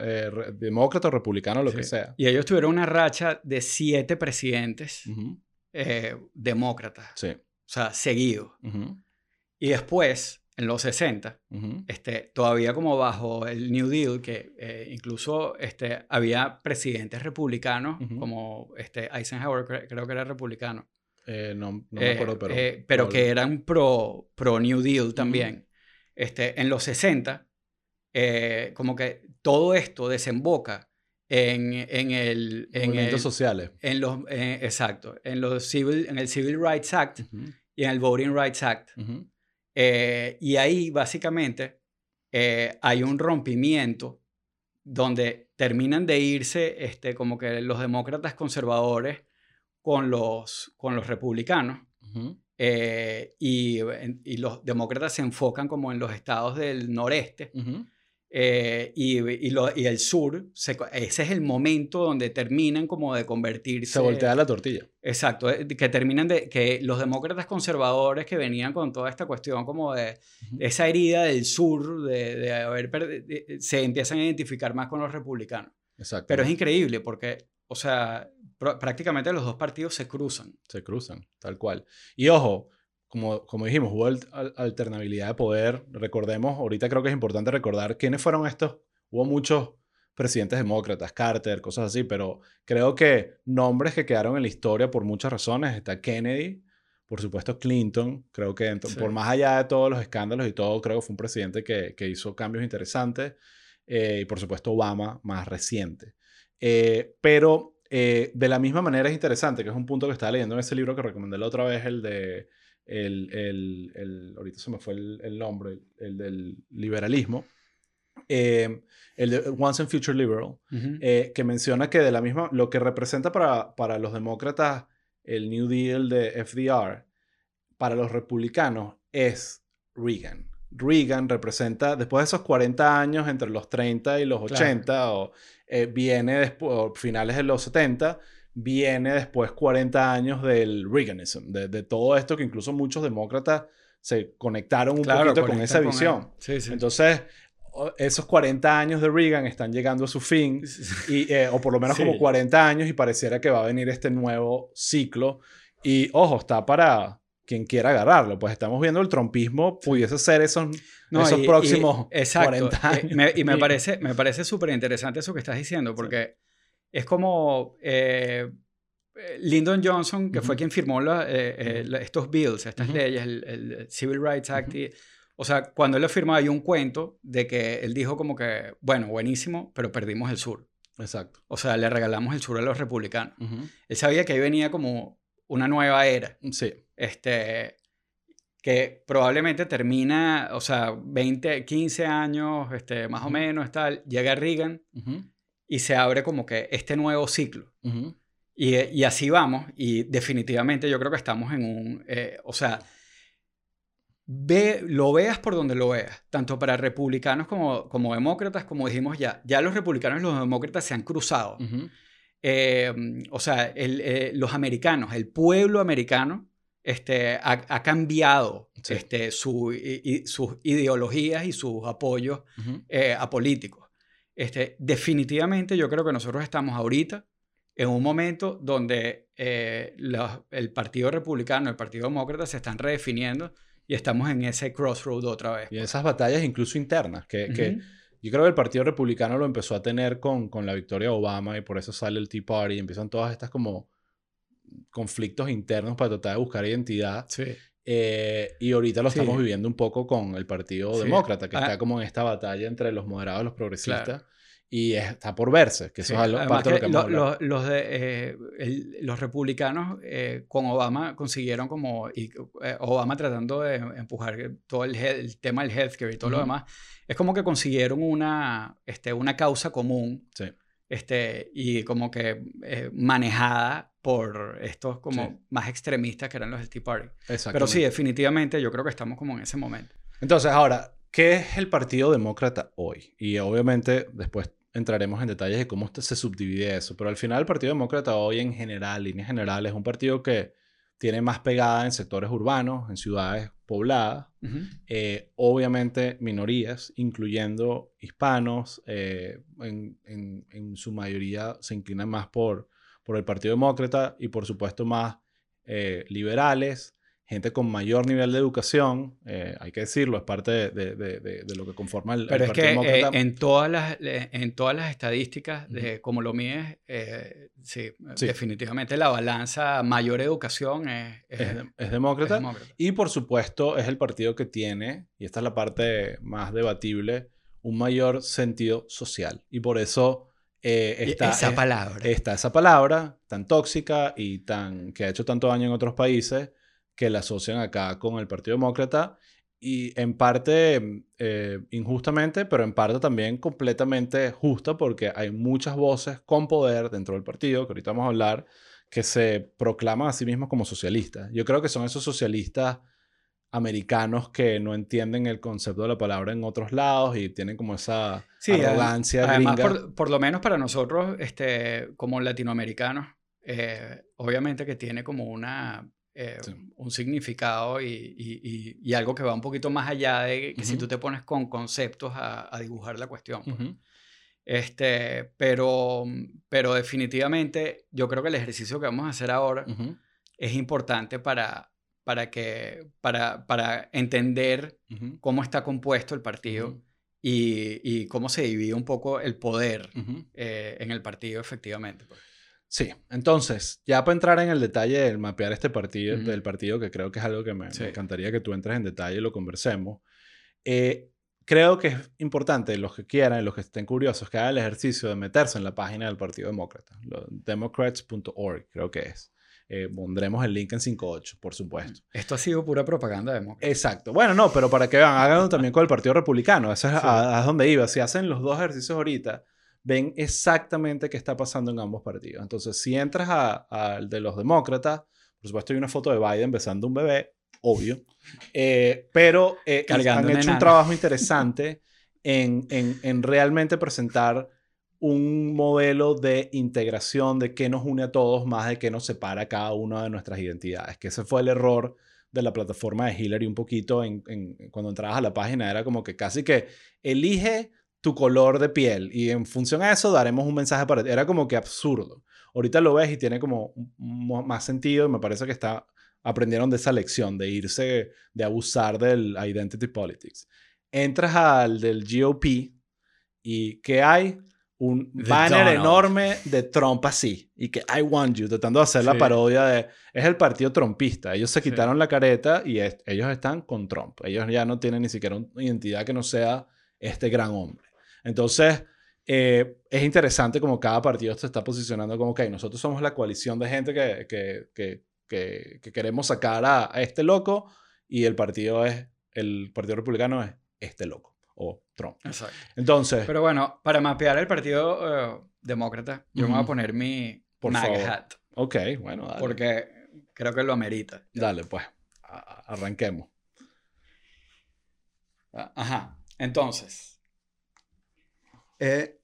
eh, demócrata o republicano, lo que sea. Y ellos tuvieron una racha de siete presidentes eh, demócratas, sí. o sea, seguidos. Y después en los 60, este, todavía como bajo el New Deal, que eh, incluso este, había presidentes republicanos, como este, Eisenhower, creo que era republicano. Eh, no, me acuerdo, pero... Pero que eran pro, pro New Deal también. Este, en los 60, como que todo esto desemboca en, en el... En Movimientos sociales. En los, exacto, en, los civil, en el Civil Rights Act y en el Voting Rights Act. Eh, y ahí básicamente eh, hay un rompimiento donde terminan de irse este, como que los demócratas conservadores con los, con los republicanos. Eh, y, y, los demócratas se enfocan como en los estados del noreste. Eh, y, y, lo, y, el sur, ese es el momento donde terminan como de convertirse. Se voltea la tortilla. Exacto, eh, que terminan de. que los demócratas conservadores que venían con toda esta cuestión como de esa herida del sur, de, de haber. se empiezan a identificar más con los republicanos. Exacto. Pero es increíble porque, o sea, prácticamente los dos partidos se cruzan. Se cruzan, tal cual. Y ojo, como, como dijimos, hubo alternabilidad de poder. Recordemos, ahorita creo que es importante recordar quiénes fueron estos. Hubo muchos presidentes demócratas, Carter, cosas así, pero creo que nombres que quedaron en la historia por muchas razones. Está Kennedy, por supuesto Clinton, creo que por más allá de todos los escándalos y todo, creo que fue un presidente que, que hizo cambios interesantes. Eh, y por supuesto Obama, más reciente. Eh, pero eh, de la misma manera es interesante, que es un punto que estaba leyendo en ese libro que recomendé la otra vez, el de el, el, el, ahorita se me fue el, el nombre, el, del liberalismo, eh, el de Once and Future Liberal, eh, que menciona que de la misma, lo que representa para, para los demócratas el New Deal de FDR, para los republicanos es Reagan. Reagan representa, después de esos 40 años entre los 30 y los 80, o eh, viene después, finales de los 70, viene después 40 años del Reaganism, de, todo esto que incluso muchos demócratas se conectaron un poquito con esa visión. Entonces, esos 40 años de Reagan están llegando a su fin, y, eh, o por lo menos como 40 años, y pareciera que va a venir este nuevo ciclo. Y ojo, está para quien quiera agarrarlo, pues estamos viendo el trompismo, pudiese ser esos, esos próximos 40 años. y me parece me parece súper interesante eso que estás diciendo, porque es como eh, eh, Lyndon Johnson, que fue quien firmó eh, estos bills, estas leyes, el, Civil Rights Act. o sea, cuando él lo firmó hay un cuento de que él dijo como que, bueno, buenísimo, pero perdimos el sur. Exacto. O sea, le regalamos el sur a los republicanos. Él sabía que ahí venía como una nueva era. Sí. Este, que probablemente termina, o sea, 20, 15 años, este, más o menos, tal, llega Reagan y se abre como que este nuevo ciclo. y, y, así vamos, y definitivamente yo creo que estamos en un, eh, o sea, ve, lo veas por donde lo veas, tanto para republicanos como, como demócratas, como dijimos ya, ya los republicanos y los demócratas se han cruzado. Eh, o sea, el, eh, los americanos, el pueblo americano, este, ha, ha cambiado este, su, sus ideologías y sus apoyos a políticos. Este, definitivamente yo creo que nosotros estamos ahorita en un momento donde eh, el Partido Republicano el Partido Demócrata se están redefiniendo y estamos en ese crossroad otra vez. Y en esas batallas incluso internas, que, que, yo creo que el Partido Republicano lo empezó a tener con, con la victoria de Obama y por eso sale el Tea Party y empiezan todas estas como conflictos internos para tratar de buscar identidad. Sí. Eh, y ahorita lo estamos viviendo un poco con el Partido Demócrata, que ah. está como en esta batalla entre los moderados y los progresistas. Y está por verse, que eso es algo, parte de lo que los, de, eh, los republicanos eh, con Obama consiguieron como, y, Obama tratando de empujar todo el, el tema del healthcare y todo lo demás, es como que consiguieron una, este, una causa común. Sí. Este, y como que manejada por estos como más extremistas que eran los del Tea Party. Pero sí, definitivamente yo creo que estamos como en ese momento. Entonces, ahora, ¿qué es el Partido Demócrata hoy? Y obviamente después entraremos en detalles de cómo se subdivide eso, pero al final el Partido Demócrata hoy en general, líneas generales, es un partido que tiene más pegada en sectores urbanos, en ciudades pobladas, eh, obviamente minorías, incluyendo hispanos, eh, en, en, en, su mayoría se inclinan más por por el Partido Demócrata y por supuesto más eh, liberales, gente con mayor nivel de educación, eh, hay que decirlo, es parte de, de, de, lo que conforma el, Pero es que eh, en, todas las, en todas las estadísticas, de, como lo mides, sí, definitivamente la balanza mayor educación es, es, demócrata, Y por supuesto es el partido que tiene, y esta es la parte más debatible, un mayor sentido social. Y por eso eh, está, esa palabra. Está esa palabra tan tóxica y tan que ha hecho tanto daño en otros países que la asocian acá con el Partido Demócrata y en parte eh, injustamente, pero en parte también completamente justa porque hay muchas voces con poder dentro del partido, que ahorita vamos a hablar, que se proclaman a sí mismos como socialistas. Yo creo que son esos socialistas americanos que no entienden el concepto de la palabra en otros lados y tienen como esa arrogancia además, Por, lo menos para nosotros, este, como latinoamericanos, eh, obviamente que tiene como una eh, un significado y, algo que va un poquito más allá de que si tú te pones con conceptos a, dibujar la cuestión. Pues. este, pero, pero definitivamente yo creo que el ejercicio que vamos a hacer ahora es importante para, para, que, para, para entender cómo está compuesto el partido. Y, cómo se divide un poco el poder eh, en el partido efectivamente. Pues. Sí, entonces, ya para entrar en el detalle del mapear este partido, del partido, que creo que es algo que me, encantaría que tú entres en detalle y lo conversemos, eh, creo que es importante, los que quieran, los que estén curiosos, que hagan el ejercicio de meterse en la página del Partido Demócrata, democrats.org, creo que es. Eh, pondremos el link en 5.8, por supuesto. Esto ha sido pura propaganda demócrata. Exacto. Bueno, no, pero para que vean, háganlo también con el Partido Republicano. Eso es a, donde iba. Si hacen los dos ejercicios ahorita, ven exactamente qué está pasando en ambos partidos. Entonces, si entras al de los demócratas, por supuesto hay una foto de Biden besando un bebé, obvio, eh, pero eh, han hecho un trabajo interesante en, en, realmente presentar un modelo de integración de qué nos une a todos más de qué nos separa cada una de nuestras identidades, que ese fue el error de la plataforma de Hillary un poquito en, cuando entrabas a la página, era como que casi que elige tu color de piel y en función a eso daremos un mensaje para ti. Era como que absurdo. Ahorita lo ves y tiene como más sentido y me parece que está aprendieron de esa lección de irse de abusar del identity politics. Entras al del GOP y ¿qué hay? Un banner enorme de Trump así y que I want you, tratando de hacer la parodia de es el partido trumpista. Ellos se quitaron la careta y ellos están con Trump. Ellos ya no tienen ni siquiera una identidad que no sea este gran hombre. Entonces, eh, es interesante como cada partido se está posicionando como, ok, nosotros somos la coalición de gente que, que, que, que, queremos sacar a, este loco y el partido es, el Partido Republicano es este loco o Trump. Exacto. Entonces... Pero bueno, para mapear el Partido eh, Demócrata, yo me voy a poner mi Por hat. Ok, bueno, dale. Porque creo que lo amerita. Dale, pues, arranquemos. Ajá, entonces... Eh,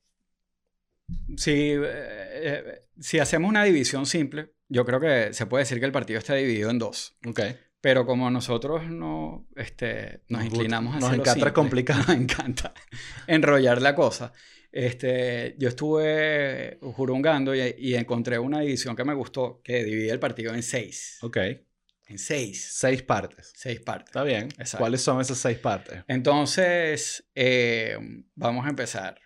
si, eh, si hacemos una división simple, yo creo que se puede decir que el partido está dividido en dos. Okay. Pero como nosotros no, este, nos, inclinamos a Nos encanta complicar. Nos encanta enrollar la cosa. Este, yo estuve jurungando y, y, encontré una división que me gustó, que divide el partido en seis. Ok. En seis. Seis partes. Seis partes. Está bien. ¿Cuáles son esas seis partes? Entonces, eh, vamos a empezar.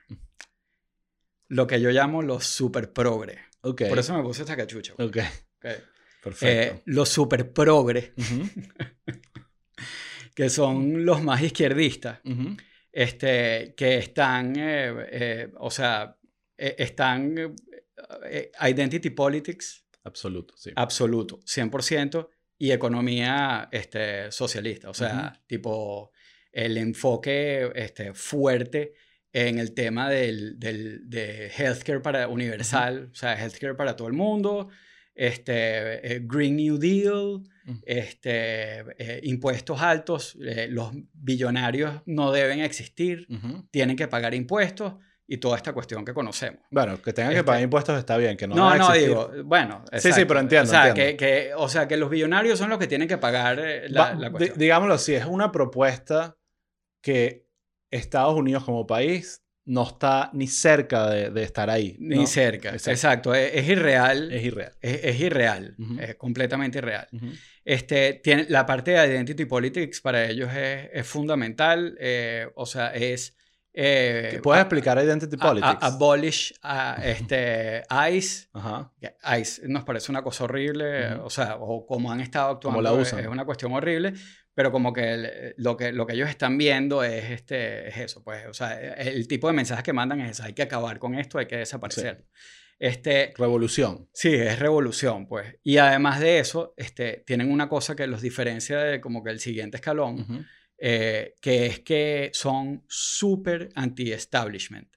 Lo que yo llamo los super progre. Okay. Por eso me puse esta cachucha. Ok. okay. Perfecto. Eh, los super progre, que son los más izquierdistas, este, que están, eh, o sea, están identity politics. Absoluto, sí. Absoluto, 100% y economía este, socialista. O sea, tipo el enfoque este, fuerte en el tema del, del, de healthcare para universal, o sea, healthcare para todo el mundo, este, eh, Green New Deal, este, eh, impuestos altos, eh, los billonarios no deben existir, tienen que pagar impuestos y toda esta cuestión que conocemos. Bueno, que tengan que pagar este impuestos está bien, que no No, no, digo, bueno. Sí, sí, pero entiendo. O sea, Que, o sea, que los billonarios son los que tienen que pagar la, la cuestión. Digámoslo así, es una propuesta que Estados Unidos como país no está ni cerca de, estar ahí. Ni cerca, exacto. Es, irreal. Es irreal. Es, irreal, es completamente irreal. este, tiene, la parte de Identity Politics para ellos es, fundamental, eh, o sea, es eh, ¿Puedes explicar Identity Politics? abolish este, ICE. ICE nos parece una cosa horrible, o sea, o como han estado actuando, la usan. es una cuestión horrible, pero como que lo, que lo que ellos están viendo es, este, es eso, pues, o sea, el tipo de mensajes que mandan es eso, hay que acabar con esto, hay que desaparecer. Este, revolución. Sí, es revolución, pues. Y además de eso, este, tienen una cosa que los diferencia de como que el siguiente escalón, eh, que es que son súper anti-establishment.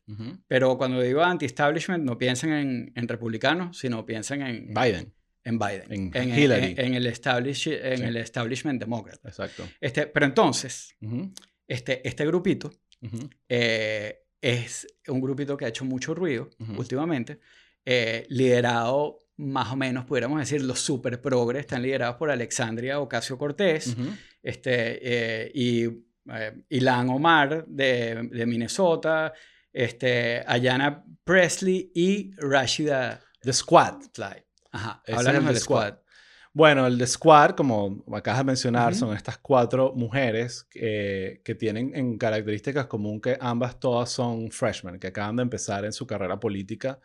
Pero cuando digo anti-establishment, no piensen en, en, republicanos, sino piensen en Biden. En Biden. En, Hillary. En, el, establish, en el establishment demócrata. Exacto. Este, pero entonces, este, este grupito eh, es un grupito que ha hecho mucho ruido últimamente, eh, liderado más o menos, pudiéramos decir, los super progres están liderados por Alexandria Ocasio Cortés este, eh, y eh, Ilan Omar de, de, Minnesota, este, Ayana Presley y Rashida. The Squad. Ajá, háblanos del squad. Bueno, el The Squad, como acabas de mencionar, son estas cuatro mujeres que tienen en características común que ambas todas son freshmen, que acaban de empezar en su carrera política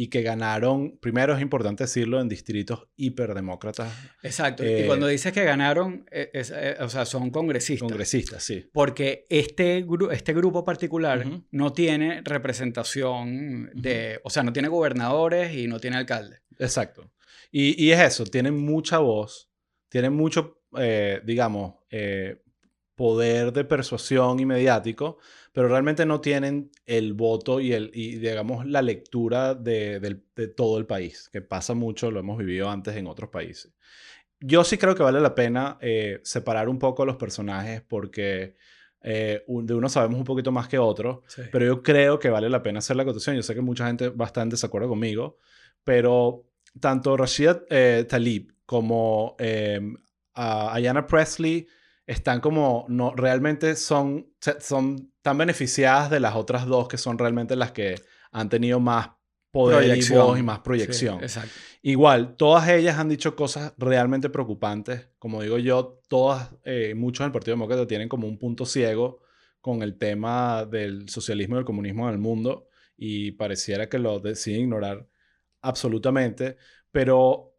y que ganaron, primero es importante decirlo, en distritos hiperdemócratas. Exacto. y cuando eh, dices que ganaron, eh, eh, o sea, son congresistas. Congresistas, sí. Porque este, este grupo particular no tiene representación de, o sea, no tiene gobernadores y no tiene alcaldes. Exacto. Y, y es eso, tienen mucha voz, tienen mucho, digamos, poder de persuasión y mediático, pero realmente no tienen el voto y, el, y digamos, la lectura de, todo el país, que pasa mucho, lo hemos vivido antes en otros países. Yo sí creo que vale la pena eh, separar un poco los personajes porque eh, de uno sabemos un poquito más que otro, pero yo creo que vale la pena hacer la acotación. Yo sé que mucha gente va a estar en desacuerdo conmigo, pero tanto Rashida eh, Talib como Ayana Presley están como, no, realmente son, son tan beneficiadas de las otras dos que son realmente las que han tenido más poder y voz y más proyección. Igual, todas ellas han dicho cosas realmente preocupantes. Como digo yo, todas, eh, muchos del Partido Demócrata tienen como un punto ciego con el tema del socialismo y el comunismo en el mundo y pareciera que lo deciden ignorar absolutamente. Pero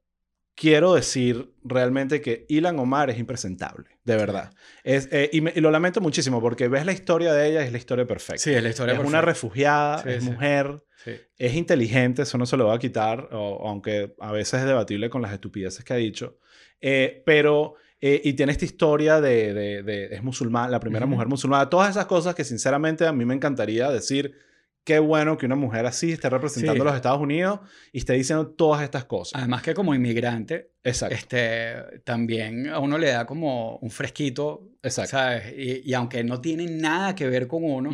quiero decir realmente que Ilan Omar es impresentable, de verdad. Es, eh, y, lo lamento muchísimo porque ves la historia de ella, es la historia perfecta. Sí, es la historia Es una refugiada, es mujer, es inteligente, eso no se lo va a quitar, aunque a veces es debatible con las estupideces que ha dicho. Eh, pero, eh, y tiene esta historia de, de, es musulmana, la primera mujer musulmana, todas esas cosas que sinceramente a mí me encantaría decir qué bueno que una mujer así esté representando a los Estados Unidos y esté diciendo todas estas cosas. Además que como inmigrante, Este, también a uno le da como un fresquito, Exacto. ¿sabes? Y, aunque no tiene nada que ver con uno,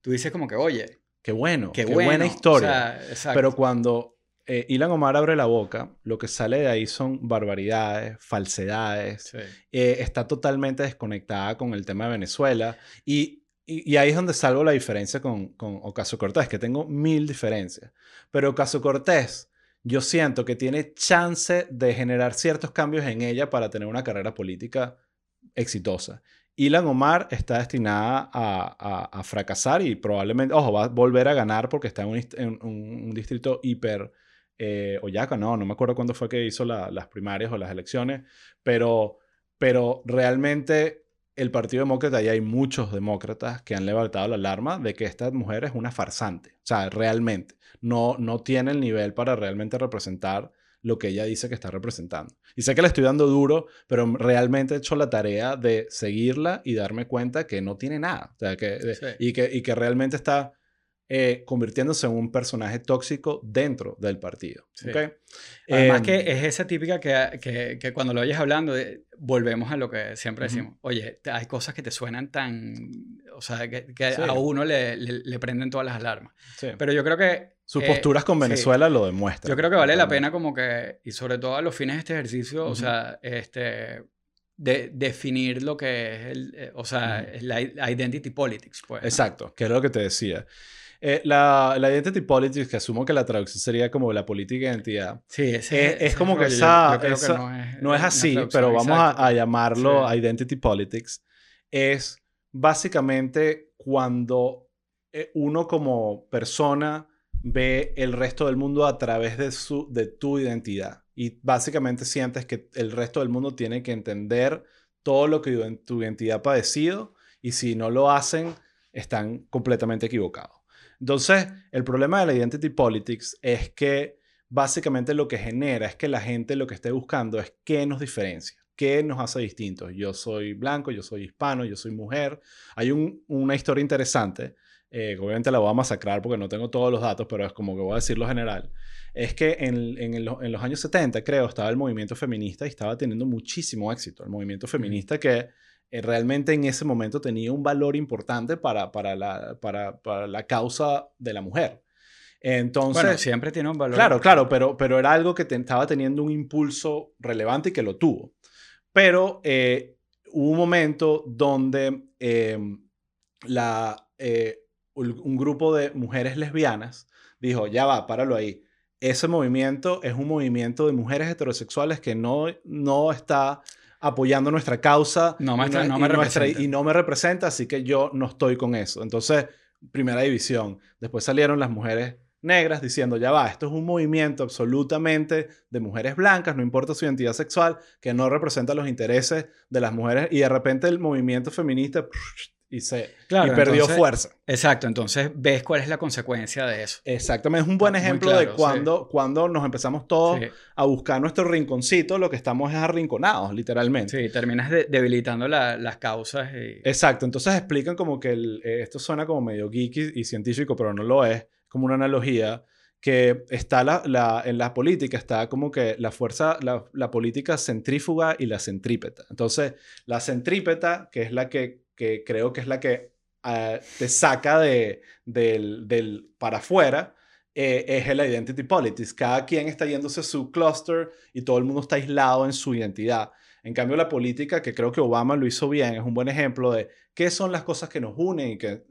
tú dices como que, oye, qué bueno, qué, buena historia. Pero cuando eh, Ilan Omar abre la boca, lo que sale de ahí son barbaridades, falsedades, eh, está totalmente desconectada con el tema de Venezuela y y, ahí es donde salgo la diferencia con, con Ocasio Cortés, que tengo mil diferencias. Pero Ocasio Cortés, yo siento que tiene chance de generar ciertos cambios en ella para tener una carrera política exitosa. Ilan Omar está destinada a, a, fracasar y probablemente, ojo, va a volver a ganar porque está en un, distrito hiper eh, Oyaca, no, no me acuerdo cuándo fue que hizo las primarias o las elecciones, pero, pero realmente el Partido Demócrata, y hay muchos demócratas que han levantado la alarma de que esta mujer es una farsante. O sea, realmente. No, no tiene el nivel para realmente representar lo que ella dice que está representando. Y sé que le estoy dando duro, pero realmente he hecho la tarea de seguirla y darme cuenta que no tiene nada. O sea, que, y, que, y que realmente está eh, convirtiéndose en un personaje tóxico dentro del partido. Además que em, es esa típica que, que, que, cuando lo oyes hablando, volvemos a lo que siempre decimos. Oye, hay cosas que te suenan tan... O sea, que, a uno le, le, prenden todas las alarmas. Pero yo creo que... Sus posturas con Venezuela lo demuestran. Yo creo que vale la pena como que, y sobre todo a los fines de este ejercicio, o sea, este, de definir lo que es el, eh, o sea, la identity politics, pues. Exacto, que es lo que te decía. Eh, la, la identity politics, que asumo que la traducción sería como la política de identidad. Sí, es, es, como que esa... no, es, así, pero vamos a, llamarlo identity politics. Es básicamente cuando eh, uno como persona ve el resto del mundo a través de, su, de tu identidad. Y básicamente sientes que el resto del mundo tiene que entender todo lo que tu identidad ha padecido y si no lo hacen, están completamente equivocados. Entonces, el problema de la identity politics es que básicamente lo que genera es que la gente lo que esté buscando es qué nos diferencia. ¿qué nos hace distintos? Yo soy blanco, yo soy hispano, yo soy mujer. Hay una historia interesante, eh, obviamente la voy a masacrar porque no tengo todos los datos, pero es como que voy a decir lo general. Es que en, en, los años 70, creo, estaba el movimiento feminista y estaba teniendo muchísimo éxito. El movimiento feminista que eh, realmente en ese momento tenía un valor importante para, para, la, para, para la causa de la mujer. Entonces, bueno, siempre tiene un valor. Claro, claro, pero, pero era algo que estaba teniendo un impulso relevante y que lo tuvo. Pero eh, hubo un momento donde em, la, eh, un grupo de mujeres lesbianas dijo, ya va, páralo ahí. Ese movimiento es un movimiento de mujeres heterosexuales que no, no está apoyando nuestra causa no me, y, no me representa. y no me representa, así que yo no estoy con eso. Entonces, primera división. Después salieron las mujeres negras diciendo, ya va, esto es un movimiento absolutamente de mujeres blancas, no importa su identidad sexual, que no representa los intereses de las mujeres y de repente el movimiento feminista y se y perdió fuerza. Exacto, entonces ves cuál es la consecuencia de eso. Exactamente, es un buen ejemplo de cuando, cuando nos empezamos todos a buscar nuestro rinconcito, lo que estamos es arrinconados, literalmente. Sí, terminas debilitando las causas. Exacto, entonces explican como que eh, esto suena como medio geeky y científico, pero no lo es, como una analogía que está la, en la política, está como que la fuerza, la, política centrífuga y la centrípeta. Entonces, la centrípeta, que es la que, que creo que es la que ah, te saca de, del, del para afuera, eh, es el identity politics. Cada quien está yéndose a su cluster y todo el mundo está aislado en su identidad. En cambio, la política, que creo que Obama lo hizo bien, es un buen ejemplo de qué son las cosas que nos unen y que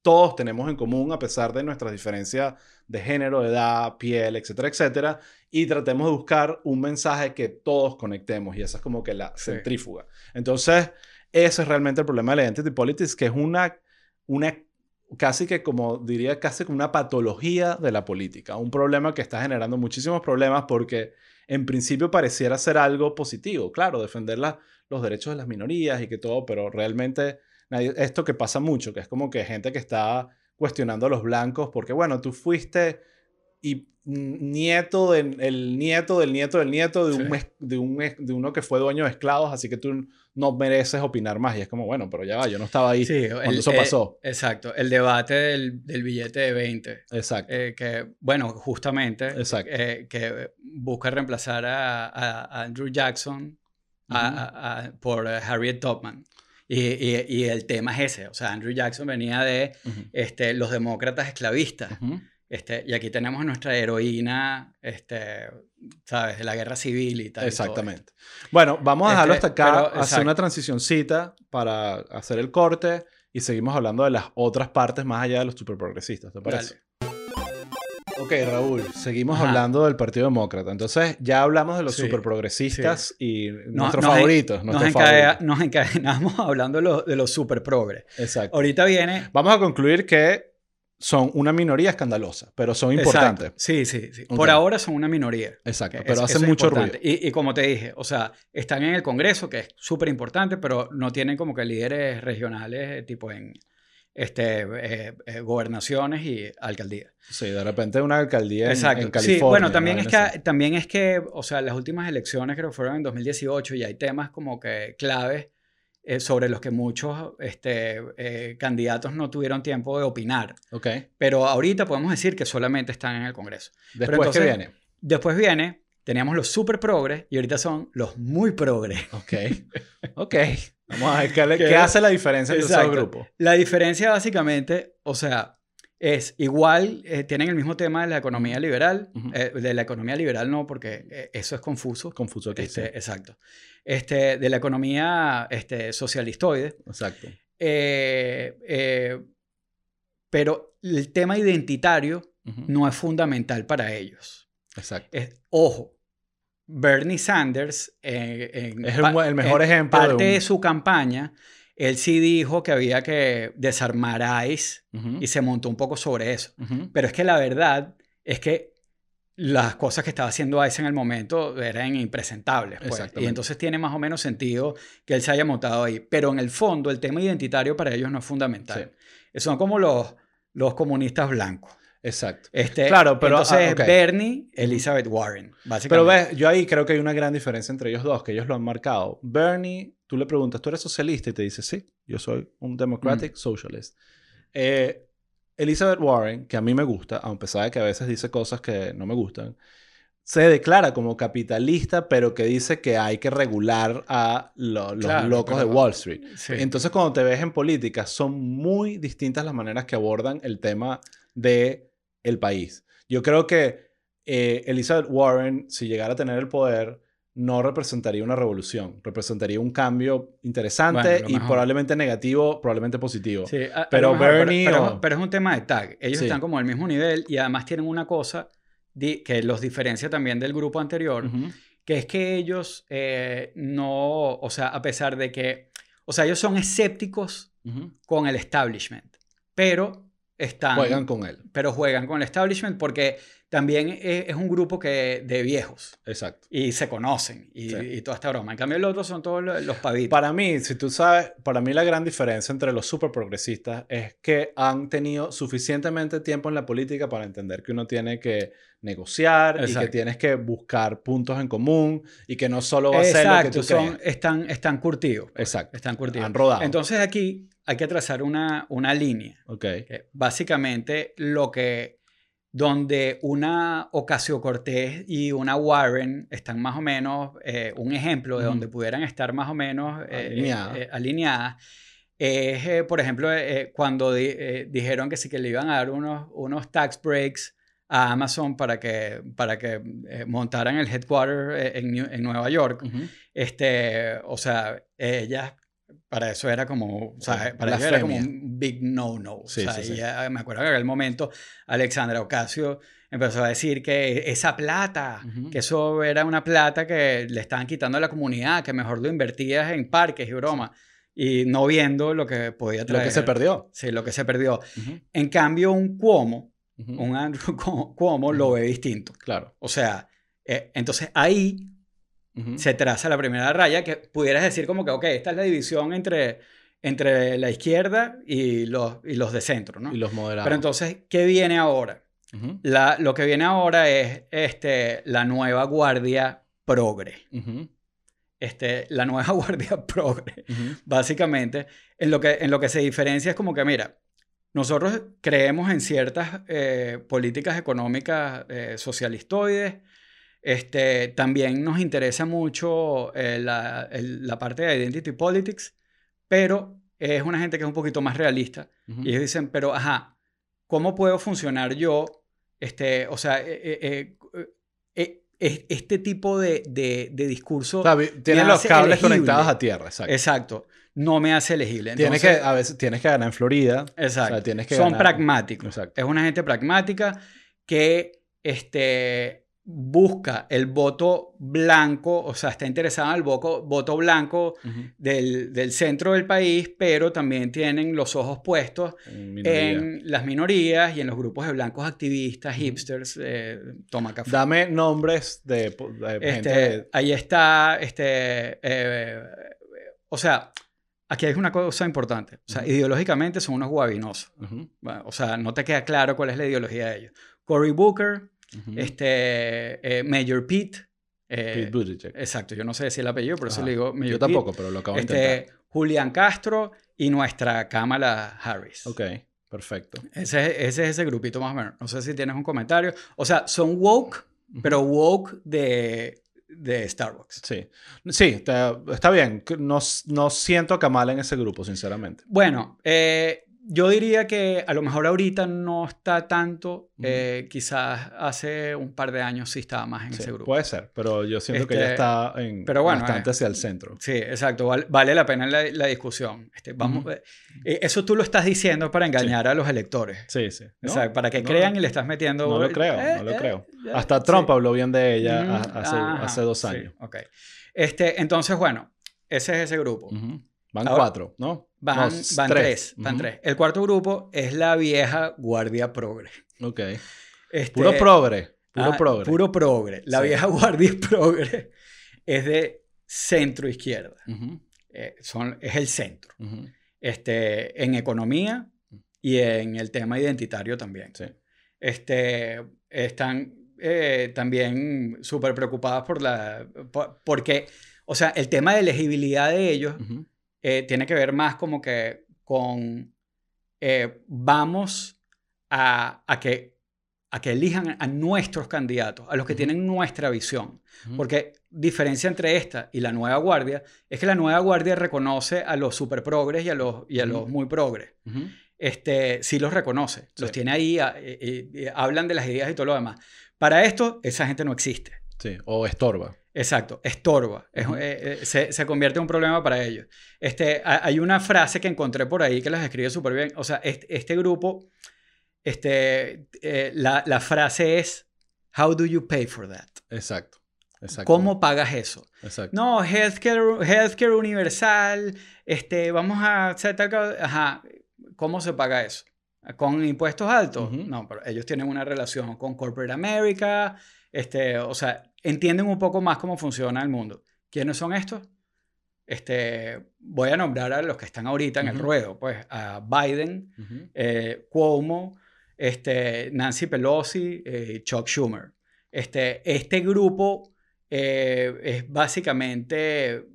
todos tenemos en común a pesar de nuestras diferencias de género, de edad, piel, etcétera, etcétera, y tratemos de buscar un mensaje que todos conectemos y esa es como que la centrífuga. Entonces, ese es realmente el problema de la identity politics, que es una, una casi que como diría, casi como una patología de la política, un problema que está generando muchísimos problemas porque en principio pareciera ser algo positivo, claro, defender los derechos de las minorías y que todo, pero realmente esto que pasa mucho, que es como que gente que está cuestionando a los blancos porque, bueno, tú fuiste y nieto del el nieto del nieto del nieto de, un, de, un, de uno que fue dueño de esclavos, así que tú no mereces opinar más. Y es como, bueno, pero ya va, yo no estaba ahí cuando eso pasó. exacto, el debate del, del, billete de 20. Exacto. Eh, que, bueno, justamente, eh, que busca reemplazar a, a Andrew Jackson por Harriet Tubman. Y, y, el tema es ese, o sea, Andrew Jackson venía de este, los demócratas esclavistas. Este, y aquí tenemos nuestra heroína, este, ¿sabes? De la guerra civil y tal. Exactamente. bueno, vamos a dejarlo este, hasta acá, hacer una transicióncita para hacer el corte y seguimos hablando de las otras partes más allá de los superprogresistas, ¿te parece? Ok, Raúl, seguimos hablando del Partido Demócrata. Entonces, ya hablamos de los superprogresistas y nuestros favoritos. Nos, encadenamos hablando de los, de los superprogres. Exacto. Ahorita viene. Vamos a concluir que son una minoría escandalosa, pero son importantes. Sí, sí, sí. Por ahora son una minoría. Exacto, pero hacen mucho ruido. Y, y, como te dije, o sea, están en el Congreso, que es súper importante, pero no tienen como que líderes regionales, eh, tipo en este, eh, eh, gobernaciones y alcaldías. Sí, de repente una alcaldía en, en, California. Sí, bueno, también es, que, también es que, o sea, las últimas elecciones creo que fueron en 2018 y hay temas como que claves eh, sobre los que muchos este, candidatos no tuvieron tiempo de opinar. Pero ahorita podemos decir que solamente están en el Congreso. Después, ¿qué viene? Después viene, teníamos los super progres y ahorita son los muy progres. Ok. Ok. Vamos a ver qué, hace la diferencia entre esos grupos. La diferencia básicamente, o sea, es igual, eh, tienen el mismo tema de la economía liberal, eh, de la economía liberal no, porque eh, eso es confuso. Confuso que este, Exacto. Este, de la economía este, socialistoide. Exacto. pero el tema identitario no es fundamental para ellos. Exacto. ojo, Bernie Sanders, es el, mejor ejemplo. Parte de, su campaña, él sí dijo que había que desarmar a ICE y se montó un poco sobre eso. Pero es que la verdad es que las cosas que estaba haciendo ICE en el momento eran impresentables. Pues. Y entonces tiene más o menos sentido que él se haya montado ahí. Pero en el fondo, el tema identitario para ellos no es fundamental. Son como los, los comunistas blancos. Exacto. Este, claro, pero entonces ah, Bernie, Elizabeth Warren, básicamente. Pero ves, yo ahí creo que hay una gran diferencia entre ellos dos, que ellos lo han marcado. Bernie, tú le preguntas, ¿tú eres socialista? Y te dice, sí, yo soy un democratic socialist. Eh, Elizabeth Warren, que a mí me gusta, a pesar de que a veces dice cosas que no me gustan, se declara como capitalista, pero que dice que hay que regular a los locos de Wall Street. Entonces, cuando te ves en política, son muy distintas las maneras que abordan el tema de el país. Yo creo que eh, Elizabeth Warren, si llegara a tener el poder, no representaría una revolución, representaría un cambio interesante y probablemente negativo, probablemente positivo. pero Bernie... Pero, es un tema de tag. Ellos están como al mismo nivel y además tienen una cosa que los diferencia también del grupo anterior, que es que ellos eh, no, o sea, a pesar de que, o sea, ellos son escépticos con el establishment, pero están... Juegan con él. Pero juegan con el establishment porque también es, un grupo que, de viejos. Exacto. Y se conocen y, toda esta broma. En cambio, el otro son todos los pavitos. Para mí, si tú sabes, para mí la gran diferencia entre los super progresistas es que han tenido suficientemente tiempo en la política para entender que uno tiene que negociar y que tienes que buscar puntos en común y que no solo va a ser lo que tú son, Están, están curtidos. Pues. Exacto. Están curtidos. Han rodado. Entonces aquí hay que trazar una, una línea. Ok. básicamente lo que donde una Ocasio Cortés y una Warren están más o menos, eh, un ejemplo de donde pudieran estar más o menos eh, eh, alineadas, es, por ejemplo, cuando dijeron que sí que le iban a dar unos, unos tax breaks a Amazon para que, para que montaran el headquarter en, en Nueva York. este, o sea, ellas para eso era como, o sea, para eso era como un big no-no. o sea, sí, me acuerdo que en aquel momento Alexandra Ocasio empezó a decir que esa plata, que eso era una plata que le estaban quitando a la comunidad, que mejor lo invertías en parques y broma, y no viendo lo que podía traer. Lo que se perdió. Sí, lo que se perdió. En cambio, un Cuomo, un Andrew Cuomo, lo ve distinto. Claro. O sea, eh, entonces ahí se traza la primera raya, que pudieras decir como que, ok, esta es la división entre, entre la izquierda y los, y los de centro, ¿no? Y los moderados. Pero entonces, ¿qué viene ahora? la, lo que viene ahora es este, la nueva guardia progre. este, la nueva guardia progre. Básicamente, en lo, que, en lo que se diferencia es como que, mira, nosotros creemos en ciertas eh, políticas económicas eh, socialistoides, este, también nos interesa mucho eh, la, la, parte de identity politics, pero es una gente que es un poquito más realista. Y ellos dicen, pero ajá, ¿cómo puedo funcionar yo? Este, o sea, eh, eh, este tipo de, de, de discurso... tiene los cables conectados a tierra, exacto. Exacto. No me hace elegible. tienes que, a veces tienes que ganar en Florida. Exacto. tienes que Son pragmáticos. Exacto. Es una gente pragmática que este, busca el voto blanco, o sea, está interesado en el voto, voto blanco del, del, centro del país, pero también tienen los ojos puestos en, las minorías y en los grupos de blancos activistas, hipsters, eh, toma café. Dame nombres de, este, gente. Ahí está, este, eh, o sea, aquí hay una cosa importante. O sea, ideológicamente son unos guabinosos. o sea, no te queda claro cuál es la ideología de ellos. Cory Booker, este, eh, Mayor Pete. Eh, Pete Buttigieg. Exacto, yo no sé si el apellido, pero eso le digo Mayor Yo tampoco, pero lo acabo de este, Julián Castro y nuestra Kamala Harris. Ok, perfecto. Ese, ese es ese grupito más o menos. No sé si tienes un comentario. O sea, son woke, pero woke de, de Starbucks. Sí, sí, está bien. No, no siento a Kamala en ese grupo, sinceramente. Bueno, eh, yo diría que a lo mejor ahorita no está tanto, eh, quizás hace un par de años sí estaba más en ese grupo. Puede ser, pero yo siento que ya este, está en, bastante eh, hacia el centro. Sí, exacto, vale, la pena la, discusión. Este, vamos, eh, eso tú lo estás diciendo para engañar a los electores. Sí, sí. o sea, para que crean y le estás metiendo... No lo creo, no lo creo. Hasta Trump habló bien de ella hace, hace, dos años. ok. Este, entonces, bueno, ese es ese grupo. Van cuatro, ¿no? Van, van tres. Van tres. El cuarto grupo es la vieja guardia progre. Ok. Este, puro progre. Puro ah, progre. Puro progre. La vieja guardia progre es de centro izquierda. Eh, son, es el centro. este, en economía y en el tema identitario también. Sí. este, están eh, también súper preocupadas por la... porque, o sea, el tema de elegibilidad de ellos eh, tiene que ver más como que con... Eh, vamos a, a, que, a que elijan a nuestros candidatos, a los que tienen nuestra visión. Porque diferencia entre esta y la nueva guardia es que la nueva guardia reconoce a los super progres y a los, y a los muy progres este, sí los reconoce, los tiene ahí, hablan de las ideas y todo lo demás. Para esto, esa gente no existe. Sí, o estorba. Exacto, estorba. Eh, eh, se, se, convierte en un problema para ellos. Este, hay una frase que encontré por ahí que las escribe súper bien. O sea, este, este grupo, este, eh, la, la, frase es, How do you pay for that? Exacto. Exacto. ¿Cómo pagas eso? Exacto. No, healthcare, healthcare universal, este, vamos a hacer tal cosa. Ajá, ¿Cómo se paga eso? ¿Con impuestos altos? No, pero ellos tienen una relación con Corporate America, este, o sea, entienden un poco más cómo funciona el mundo. ¿Quiénes son estos? Este, voy a nombrar a los que están ahorita en el ruedo, pues a Biden, eh, Cuomo, este, Nancy Pelosi eh, Chuck Schumer. Este, este grupo eh, es básicamente,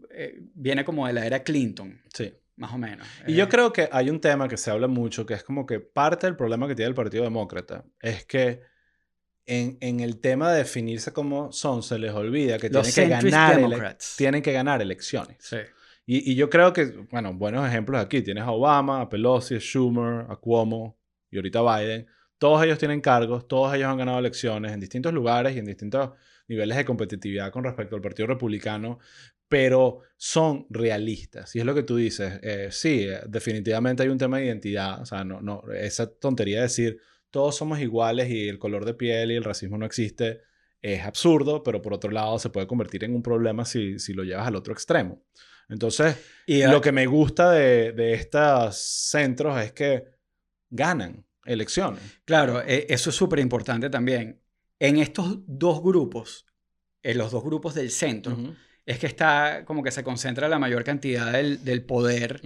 viene como de la era Clinton. Sí. Más o menos. Y yo creo que hay un tema que se habla mucho, que es como que parte del problema que tiene el Partido Demócrata es que en, en el tema de definirse como son, se les olvida que tienen que, ganar tienen que ganar elecciones. Sí. Y, y, yo creo que, bueno, buenos ejemplos aquí. Tienes a Obama, a Pelosi, a Schumer, a Cuomo y ahorita Biden. Todos ellos tienen cargos, todos ellos han ganado elecciones en distintos lugares y en distintos niveles de competitividad con respecto al Partido Republicano, pero son realistas. Y es lo que tú dices. Eh, sí, eh, definitivamente hay un tema de identidad. O sea, no, no, esa tontería de decir todos somos iguales y el color de piel y el racismo no existe es absurdo, pero por otro lado se puede convertir en un problema si, si lo llevas al otro extremo. Entonces, y, lo que me gusta de, de estos centros es que ganan elecciones. Claro, e, eso es súper importante también. En estos dos grupos, en los dos grupos del centro, es que está como que se concentra la mayor cantidad del, del poder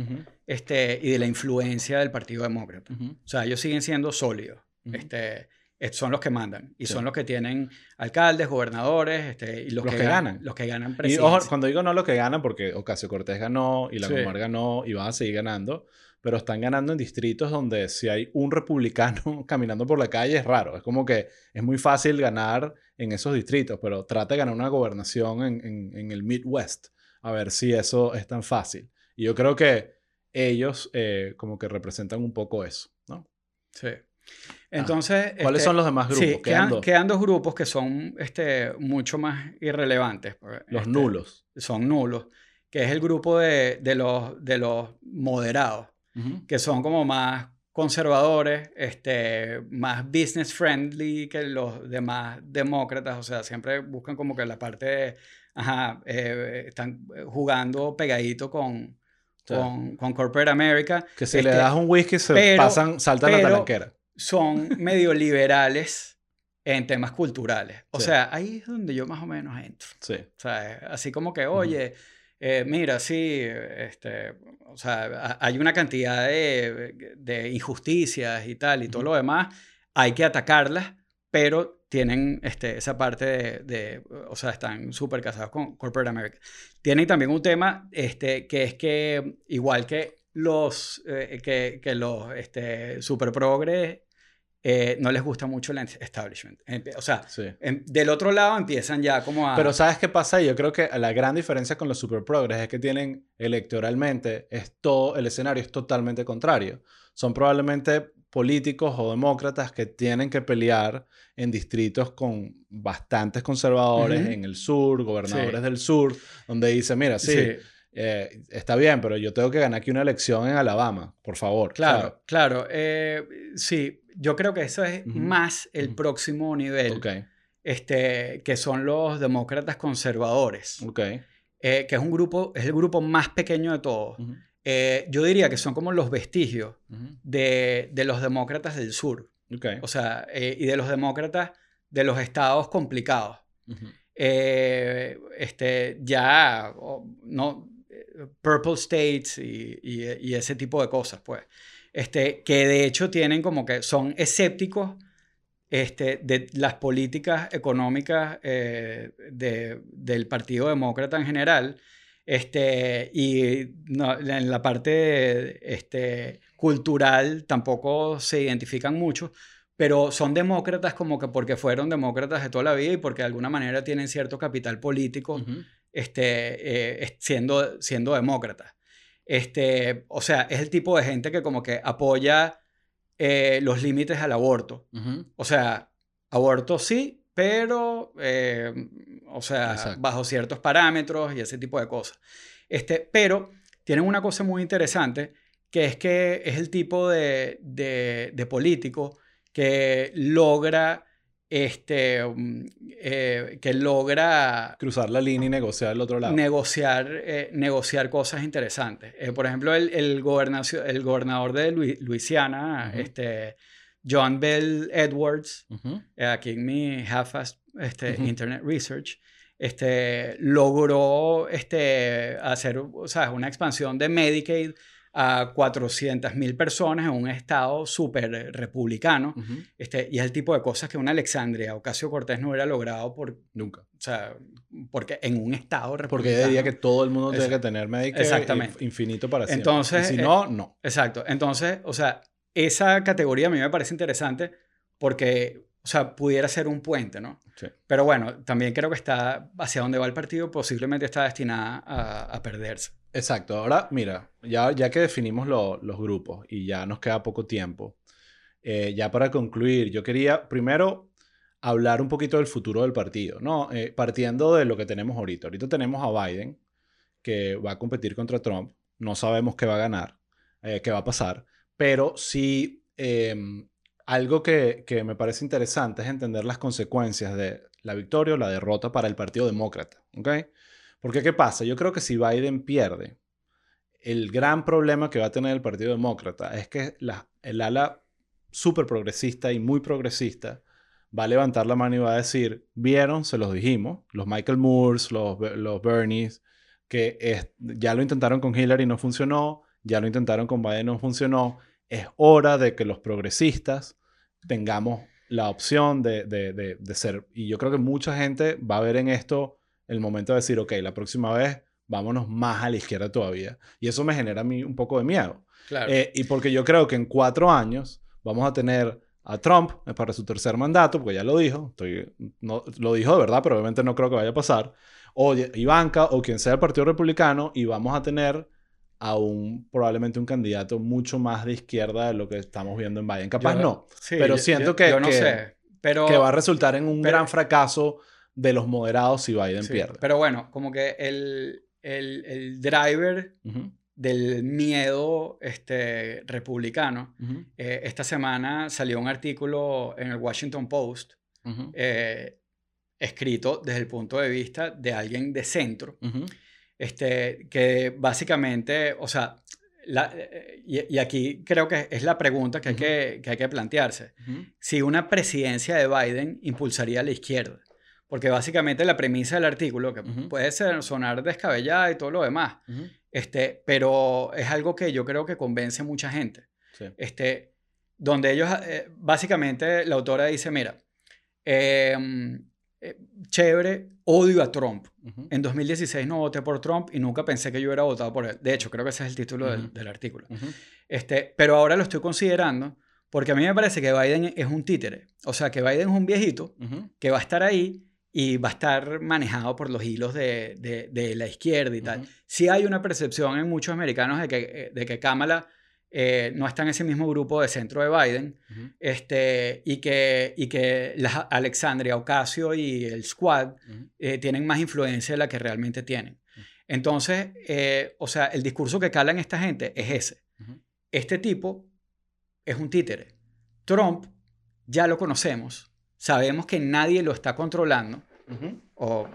este, y de la influencia del Partido Demócrata. O sea, ellos siguen siendo sólidos. Este, son los que mandan y son los que tienen alcaldes, gobernadores este, y los, que, ganan, Los que ganan Y ojo, cuando digo no los que ganan, porque Ocasio Cortés ganó y la sí. ganó y van a seguir ganando, pero están ganando en distritos donde si hay un republicano caminando por la calle es raro. Es como que es muy fácil ganar en esos distritos, pero trata de ganar una gobernación en, en, el Midwest, a ver si eso es tan fácil. Y yo creo que ellos eh, como que representan un poco eso, ¿no? Sí. Entonces, ¿cuáles este, son los demás grupos? Sí, quedan, quedan, dos grupos que son este, mucho más irrelevantes. Pues, los este, nulos. Son nulos, que es el grupo de, de, los, de los moderados que son como más conservadores, este, más business friendly que los demás demócratas, o sea, siempre buscan como que la parte, ajá, eh, están jugando pegadito con, con, con, Corporate America. Que si le este, das un whisky se pasan, saltan la talanquera. Son medio liberales en temas culturales. O sea, ahí es donde yo más o menos entro. Sí. O sea, así como que, oye, eh, mira, sí, este, o sea, hay una cantidad de, de injusticias y tal y todo lo demás, hay que atacarlas, pero tienen este, esa parte de, de o sea, están súper casados con Corporate America. Tienen también un tema este, que es que, igual que los, eh, que, que, los este, super progres eh, no les gusta mucho el establishment. O sea, del otro lado empiezan ya como a... Pero ¿sabes qué pasa? Yo creo que la gran diferencia con los super progres es que tienen electoralmente, es todo, el escenario es totalmente contrario. Son probablemente políticos o demócratas que tienen que pelear en distritos con bastantes conservadores en el sur, gobernadores del sur, donde dicen, mira, sí, eh, está bien, pero yo tengo que ganar aquí una elección en Alabama, por favor. Claro, claro. Eh, sí, yo creo que eso es más el próximo nivel. Este, que son los demócratas conservadores. Okay. Eh, que es un grupo, es el grupo más pequeño de todos. Eh, yo diría que son como los vestigios de, de, los demócratas del sur. Okay. O sea, eh, y de los demócratas de los estados complicados. este, ya, no, Purple States y, y, y, ese tipo de cosas, pues este, que de hecho tienen como que son escépticos este, de las políticas económicas eh, del Partido Demócrata en general. Este, y en la parte este, cultural tampoco se identifican mucho, pero son demócratas como que porque fueron demócratas de toda la vida y porque de alguna manera tienen cierto capital político este, eh, siendo, siendo demócratas. Este, o sea, es el tipo de gente que como que apoya eh, los límites al aborto. O sea, aborto sí, pero, eh, o sea, bajo ciertos parámetros y ese tipo de cosas. Este, pero tienen una cosa muy interesante, que es que es el tipo de, de, de político que logra este, mm, eh, que logra... Cruzar la línea y negociar el otro lado. Negociar, eh, negociar cosas interesantes. Eh, por ejemplo, el, el, el gobernador de Luisiana, este, John Bell Edwards, aquí en mi half este, Internet Research, este, logró este, hacer o sea, una expansión de Medicaid a 400.000 personas en un estado súper republicano. este, y es el tipo de cosas que una Alexandria Ocasio Cortés no hubiera logrado por... Nunca. O sea, porque en un estado republicano... Porque ella diría que todo el mundo tiene que tener Exactamente. infinito para siempre. Entonces, si no, no. Exacto. Entonces, o sea, esa categoría a mí me parece interesante porque, o sea, pudiera ser un puente, ¿no? Sí. Pero bueno, también creo que está hacia donde va el partido, posiblemente está destinada a, a perderse. Exacto. Ahora, mira, ya, ya que definimos los grupos y ya nos queda poco tiempo, eh, ya para concluir, yo quería primero hablar un poquito del futuro del partido, ¿no? Eh, partiendo de lo que tenemos ahorita. Ahorita tenemos a Biden, que va a competir contra Trump. No sabemos qué va a ganar, eh, qué va a pasar, pero sí em, algo que, que me parece interesante es entender las consecuencias de la victoria o la derrota para el Partido Demócrata, ¿ok? Porque ¿qué pasa? Yo creo que si Biden pierde, el gran problema que va a tener el Partido Demócrata es que el ala súper progresista y muy progresista va a levantar la mano y va a decir, vieron, se los dijimos, los Michael Moores, los, los Bernies, que ya lo intentaron con Hillary y no funcionó, ya lo intentaron con Biden y no funcionó, es hora de que los progresistas tengamos la opción de, de, de ser, y yo creo que mucha gente va a ver en esto el momento de decir, ok, la próxima vez vámonos más a la izquierda todavía. Y eso me genera a mí un poco de miedo. Claro. Eh, y porque yo creo que en cuatro años vamos a tener a Trump para su tercer mandato, porque ya lo dijo, estoy, no, lo dijo de verdad, pero obviamente no creo que vaya a pasar, o Ivanka o quien sea el Partido Republicano, y vamos a tener a un probablemente un candidato mucho más de izquierda de lo que estamos viendo en Biden. Capaz no, pero siento que, no sé, pero, que va a resultar en un gran fracaso de los moderados si Biden pierde. Pero bueno, como que el, el, el driver del miedo este, republicano, eh, esta semana salió un artículo en el Washington Post eh, escrito desde el punto de vista de alguien de centro, este, que básicamente, o sea, la, eh, y, aquí creo que es la pregunta que hay, que, que, hay que plantearse. Si una presidencia de Biden impulsaría a la izquierda. Porque básicamente la premisa del artículo, que puede ser, sonar descabellada y todo lo demás, este, pero es algo que yo creo que convence a mucha gente. Este, donde ellos, eh, básicamente la autora dice, mira, em, eh, chévere, odio a Trump. En 2016 no voté por Trump y nunca pensé que yo hubiera votado por él. De hecho, creo que ese es el título del, del, artículo. este, pero ahora lo estoy considerando porque a mí me parece que Biden es un títere. O sea, que Biden es un viejito que va a estar ahí y va a estar manejado por los hilos de, de, la izquierda y tal. Sí hay una percepción en muchos americanos de que, eh, de que Kamala eh, no está en ese mismo grupo de centro de Biden este, y, que, y que la Alexandria Ocasio y el Squad eh, tienen más influencia de la que realmente tienen. Entonces, o sea, el discurso que calan esta gente es ese. Este tipo es un títere. Trump ya lo conocemos sabemos que nadie lo está controlando, o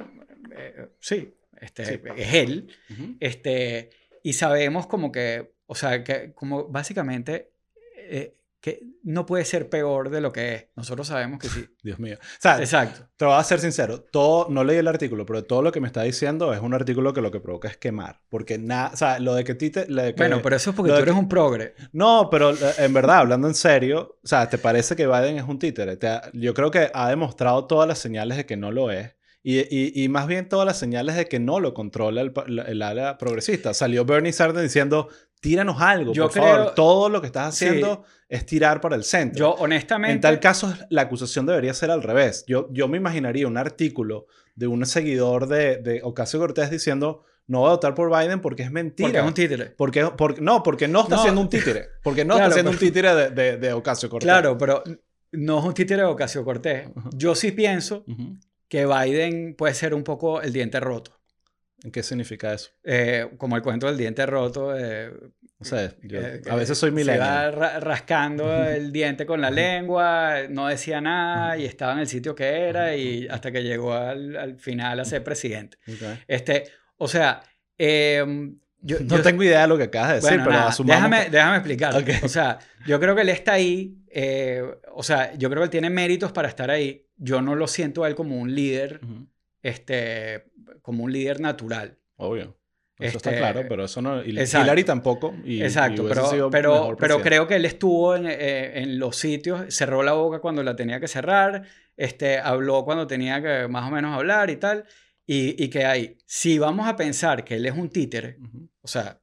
eh, sí, este, es él, este, y sabemos como que, o sea, que como básicamente eh, que no puede ser peor de lo que es. Nosotros sabemos que sí. Dios mío. O sea, Exacto. Te voy a ser sincero. Todo, no leí el artículo, pero todo lo que me está diciendo es un artículo que lo que provoca es quemar. Porque nada, o sea, lo de que Tite... bueno, pero eso es porque tú eres un progre. No, pero eh, en verdad, hablando en serio, o sea, ¿te parece que Biden es un títere? yo creo que ha demostrado todas las señales de que no lo es. Y, y, más bien todas las señales de que no lo controla el, el, área progresista. Salió Bernie Sanders diciendo, tíranos algo, por favor. Todo lo que estás haciendo es tirar para el centro. Yo, honestamente... En tal caso, la acusación debería ser al revés. Yo, yo me imaginaría un artículo de un seguidor de, de Ocasio Cortés diciendo no voy a votar por Biden porque es mentira. Porque es un títere. Porque, porque, no, porque no está siendo un títere. Porque no está siendo un títere de, de, de, Ocasio Cortés. Claro, pero no es un títere de Ocasio Cortés. Yo sí pienso que Biden puede ser un poco el diente roto. ¿En qué significa eso? Eh, como el cuento del diente roto. Eh, o sea, a veces soy millennial. Se va rascando el diente con la lengua, no decía nada y estaba en el sitio que era y hasta que llegó al, al final a ser presidente. Este, o sea, em, yo, no tengo idea de lo que acabas de decir, pero asumamos déjame, déjame explicar. O sea, yo creo que él está ahí, eh, o sea, yo creo que él tiene méritos para estar ahí. Yo no lo siento a él como un líder, este, como un líder natural. Obvio. Eso está este, claro, pero eso no. Y Hillary tampoco. Y, exacto, pero, pero, pero creo que él estuvo en, eh, en, los sitios, cerró la boca cuando la tenía que cerrar, este, habló cuando tenía que más o menos hablar y tal. Y, y que hay, si vamos a pensar que él es un títere, o sea,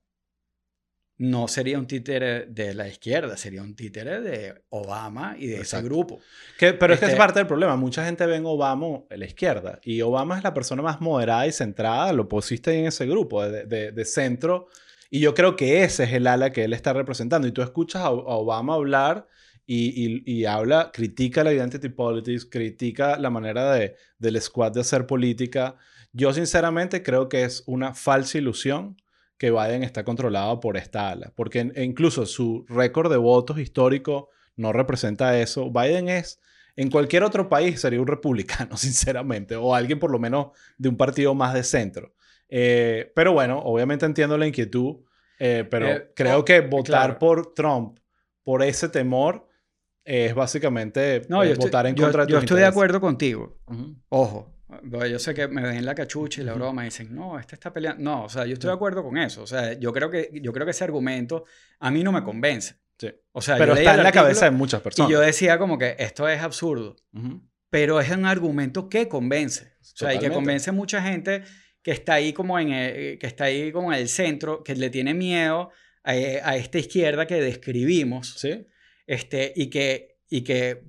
no sería un títere de la izquierda, sería un títere de Obama y de ese grupo. Que, pero es que es este parte del problema. Mucha gente ve en Obama en la izquierda y Obama es la persona más moderada y centrada, lo pusiste en ese grupo de, de, de, centro. Y yo creo que ese es el ala que él está representando. Y tú escuchas a, Obama hablar y, y, y, habla, critica la identity politics, critica la manera de, del squad de hacer política. Yo sinceramente creo que es una falsa ilusión que Biden está controlado por esta ala, porque incluso su récord de votos histórico no representa eso. Biden es, en cualquier otro país sería un republicano, sinceramente, o alguien por lo menos de un partido más de centro. Eh, pero bueno, obviamente entiendo la inquietud, eh, pero eh, creo oh, que votar por Trump por ese temor es básicamente no, votar en contra de Yo estoy de acuerdo contigo. Ojo, yo sé que me ven la cachucha y la broma y dicen, no, este está peleando. No, o sea, yo estoy de acuerdo con eso. O sea, yo creo que, yo creo que ese argumento a mí no me convence. Sí. O sea, pero está en la cabeza de muchas personas. Y yo decía como que esto es absurdo. Pero es un argumento que convence. O sea, y que convence a mucha gente que está ahí como en el, que está ahí como en el centro, que le tiene miedo a, a esta izquierda que describimos. Sí. Este, y que y que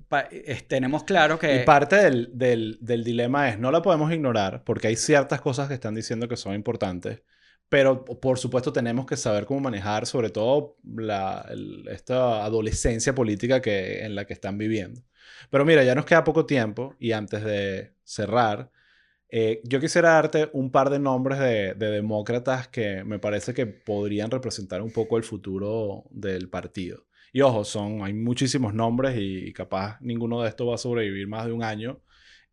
tenemos claro que... Y parte del, del, del, dilema es, no la podemos ignorar porque hay ciertas cosas que están diciendo que son importantes, pero por supuesto tenemos que saber cómo manejar sobre todo la, esta adolescencia política que, en la que están viviendo. Pero mira, ya nos queda poco tiempo y antes de cerrar, eh, yo quisiera darte un par de nombres de, de demócratas que me parece que podrían representar un poco el futuro del partido. Y ojo, son, hay muchísimos nombres y, capaz ninguno de estos va a sobrevivir más de un año.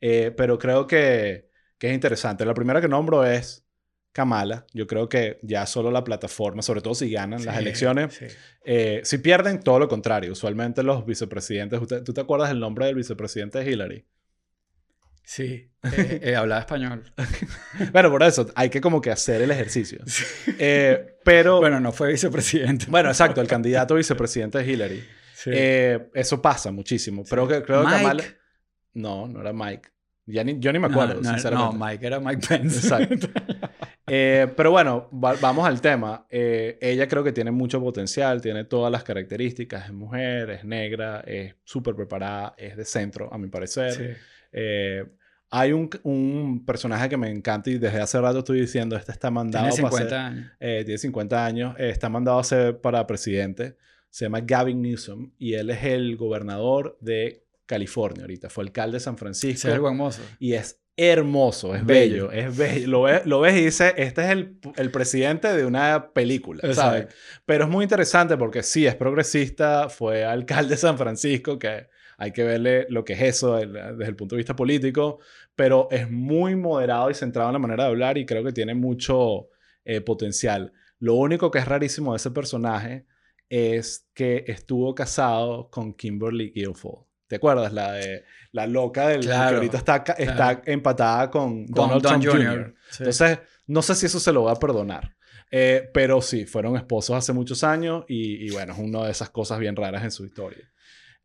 Eh, pero creo que, que, es interesante. La primera que nombro es Kamala. Yo creo que ya solo la plataforma, sobre todo si ganan las elecciones, eh, si pierden, todo lo contrario. Usualmente los vicepresidentes, ¿tú te acuerdas el nombre del vicepresidente de Hillary? Sí, eh, eh, hablaba español. bueno, por eso hay que como que hacer el ejercicio. Eh, pero... Bueno, no fue vicepresidente. Bueno, exacto, el candidato vicepresidente de Hillary. eso pasa muchísimo. Pero que, creo que Kamala... No, no era Mike. Ya ni, yo ni me acuerdo, no, sinceramente. No, Mike era Mike Pence. Exacto. pero bueno, vamos al tema. ella creo que tiene mucho potencial, tiene todas las características. Es mujer, es negra, es súper preparada, es de centro, a mi parecer. Sí. Eh, hay un, un, personaje que me encanta y desde hace rato estoy diciendo, este está mandado tiene 50 años. Eh, tiene 50 años, eh, está mandado a ser para presidente, se llama Gavin Newsom y él es el gobernador de California ahorita, fue alcalde de San Francisco. es hermoso. Y es hermoso, es bello, es bello. Lo ves, lo ves y dice, este es el, el presidente de una película, ¿sabes? Pero es muy interesante porque sí, es progresista, fue alcalde de San Francisco, que hay que verle lo que es eso desde el punto de vista político, pero es muy moderado y centrado en la manera de hablar y creo que tiene mucho eh, potencial. Lo único que es rarísimo de ese personaje es que estuvo casado con Kimberly Guilfoyle. ¿Te acuerdas? La de la loca del que ahorita está, está empatada con, Donald Trump Jr. Entonces, no sé si eso se lo va a perdonar. Eh, pero sí, fueron esposos hace muchos años y, y, bueno, es una de esas cosas bien raras en su historia.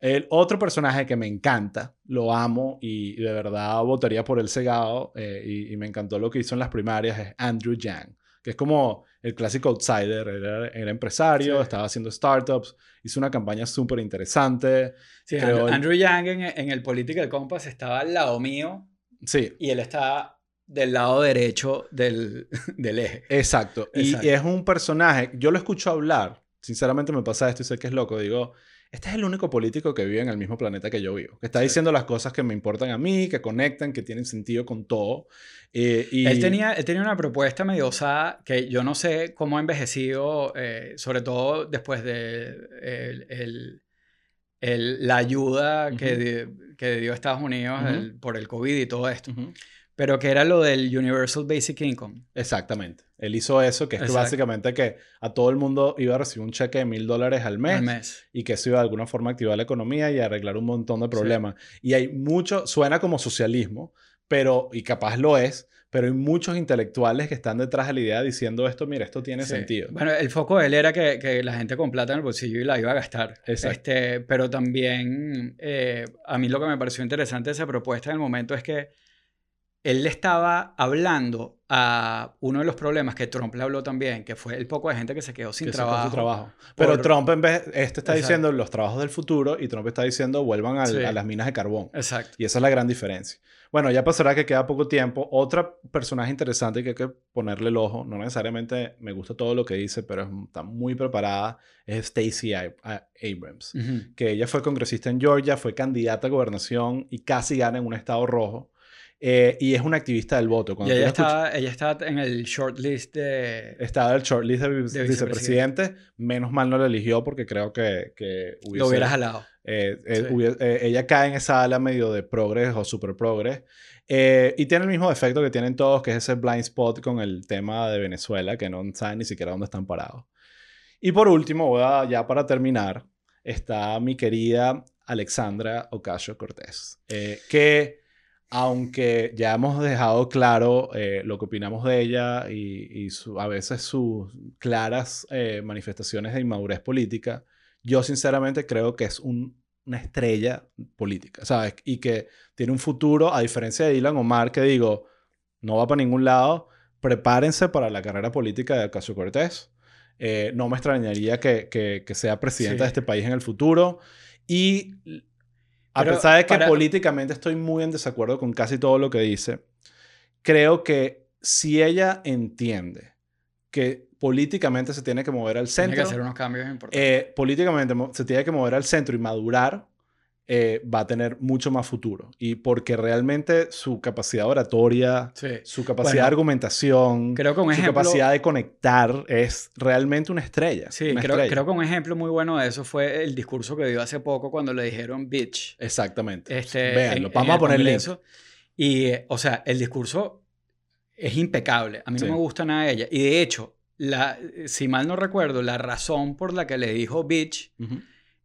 El otro personaje que me encanta, lo amo y de verdad votaría por él cegado eh, y, me encantó lo que hizo en las primarias es Andrew Yang, que es como el clásico outsider, era, empresario, estaba haciendo startups, hizo una campaña súper interesante. Sí, Andrew, Yang en, en, el Political Compass estaba al lado mío. Sí. Y él estaba del lado derecho del, del eje. Exacto. Y es un personaje, yo lo escucho hablar, sinceramente me pasa esto y sé que es loco, digo, este es el único político que vive en el mismo planeta que yo vivo, que está diciendo las cosas que me importan a mí, que conectan, que tienen sentido con todo. Eh, y... él, tenía, él tenía una propuesta medio osada que yo no sé cómo ha envejecido, eh, sobre todo después de el, el, la ayuda que, que, dio Estados Unidos por el COVID y todo esto. Pero que era lo del Universal Basic Income. Exactamente. Él hizo eso, que es básicamente que a todo el mundo iba a recibir un cheque de mil dólares al mes, y que eso iba de alguna forma a activar la economía y arreglar un montón de problemas. Y hay mucho, suena como socialismo, pero, y capaz lo es, pero hay muchos intelectuales que están detrás de la idea diciendo esto, mira, esto tiene sentido. Bueno, el foco de él era que, que, la gente con plata en el bolsillo y la iba a gastar. Este, pero también eh, a mí lo que me pareció interesante de esa propuesta en el momento es que él le estaba hablando a uno de los problemas que Trump le habló también, que fue el poco de gente que se quedó sin trabajo. trabajo. Pero Trump en vez, este está diciendo los trabajos del futuro y Trump está diciendo vuelvan a las minas de carbón. Exacto. Y esa es la gran diferencia. Bueno, ya pasará que queda poco tiempo. Otra personaje interesante que hay que ponerle el ojo, no necesariamente me gusta todo lo que dice, pero está muy preparada, es Stacey Abrams, que ella fue congresista en Georgia, fue candidata a gobernación y casi gana en un estado rojo. Eh, y es una activista del voto. Cuando y ella está, ella está en el shortlist de... Estaba en el shortlist de, vicepresidente. Menos mal no la eligió porque creo que, que hubiese... Lo hubiera jalado. Eh, eh, ella cae en esa ala medio de progres o super progres. y tiene el mismo defecto que tienen todos, que es ese blind spot con el tema de Venezuela, que no saben ni siquiera dónde están parados. Y por último, voy a, ya para terminar, está mi querida Alexandra Ocasio Cortés, que aunque ya hemos dejado claro eh, lo que opinamos de ella y, a veces sus claras eh, manifestaciones de inmadurez política, yo sinceramente creo que es una estrella política, ¿sabes? Y que tiene un futuro, a diferencia de Dylan Omar, que digo, no va para ningún lado, prepárense para la carrera política de Ocasio Cortés. Eh, no me extrañaría que, que, sea presidenta de este país en el futuro. Y a pesar de que políticamente estoy muy en desacuerdo con casi todo lo que dice, creo que si ella entiende que políticamente se tiene que mover al centro. Tiene que hacer unos cambios importantes. Eh, políticamente se tiene que mover al centro y madurar eh, va a tener mucho más futuro. Y porque realmente su capacidad oratoria, su capacidad de argumentación, su capacidad de conectar es realmente una estrella. Sí, creo, creo, que un ejemplo muy bueno de eso fue el discurso que dio hace poco cuando le dijeron bitch. Exactamente. Este, Veanlo, vamos a ponerle eso. Y, o sea, el discurso es impecable. A mí no me gusta nada de ella. Y de hecho, la, si mal no recuerdo, la razón por la que le dijo bitch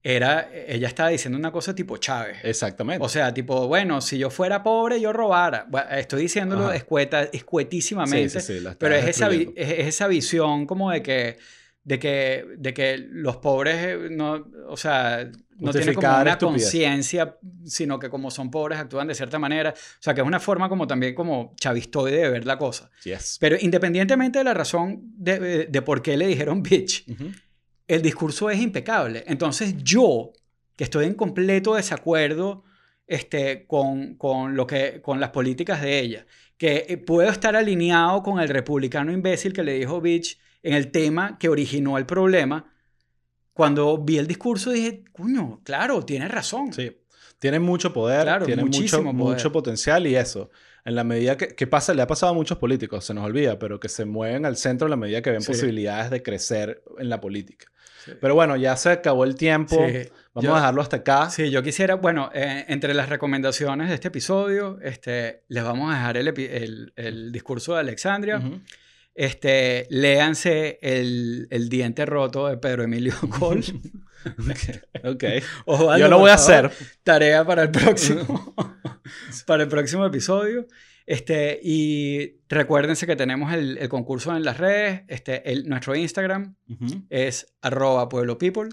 era, ella estaba diciendo una cosa tipo Chávez. Exactamente. O sea, tipo, bueno, si yo fuera pobre, yo robara. estoy diciéndolo escueta, escuetísimamente, sí, sí, sí, pero es esa, es, esa, visión como de que, de que, de que los pobres eh, no, o sea, no tienen como una conciencia, sino que como son pobres actúan de cierta manera. O sea, que es una forma como también como chavistoide de ver la cosa. Yes. Pero independientemente de la razón de, de, por qué le dijeron bitch, el discurso es impecable. Entonces yo, que estoy en completo desacuerdo este, con, con, lo que, con las políticas de ella, que eh, puedo estar alineado con el republicano imbécil que le dijo Bitch en el tema que originó el problema, cuando vi el discurso dije, coño, claro, tiene razón. Sí, tiene mucho poder, tiene mucho, mucho potencial y eso en la medida que, pasa, le ha pasado a muchos políticos, se nos olvida, pero que se mueven al centro en la medida que ven posibilidades de crecer en la política. Pero bueno, ya se acabó el tiempo. Vamos a dejarlo hasta acá. Sí, yo quisiera, bueno, eh, entre las recomendaciones de este episodio, este, les vamos a dejar el, el, el discurso de Alexandria. Este, léanse el, el diente roto de Pedro Emilio Cole. ok. Yo lo voy a hacer. Tarea para el próximo, para el próximo episodio. Este, y recuérdense que tenemos el, el concurso en las redes. Este, el, nuestro Instagram es arroba pueblo people.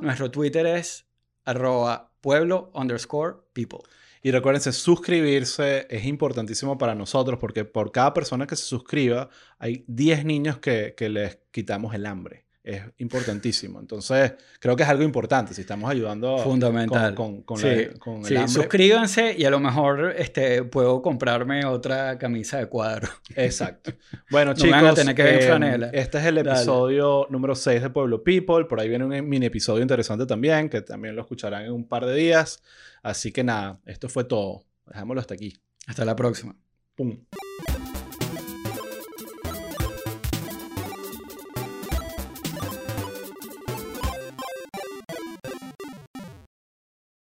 Nuestro Twitter es arroba pueblo underscore people. Y recuérdense, suscribirse es importantísimo para nosotros porque por cada persona que se suscriba hay 10 niños que, que les quitamos el hambre es importantísimo. Entonces, creo que es algo importante si estamos ayudando Fundamental. con, con, sí. sí. Suscríbanse y a lo mejor este, puedo comprarme otra camisa de cuadro. Exacto. Bueno, chicos, tener que ver eh, este es el episodio número 6 de Pueblo People. Por ahí viene un mini episodio interesante también, que también lo escucharán en un par de días. Así que nada, esto fue todo. Dejámoslo hasta aquí. Hasta la próxima. Pum.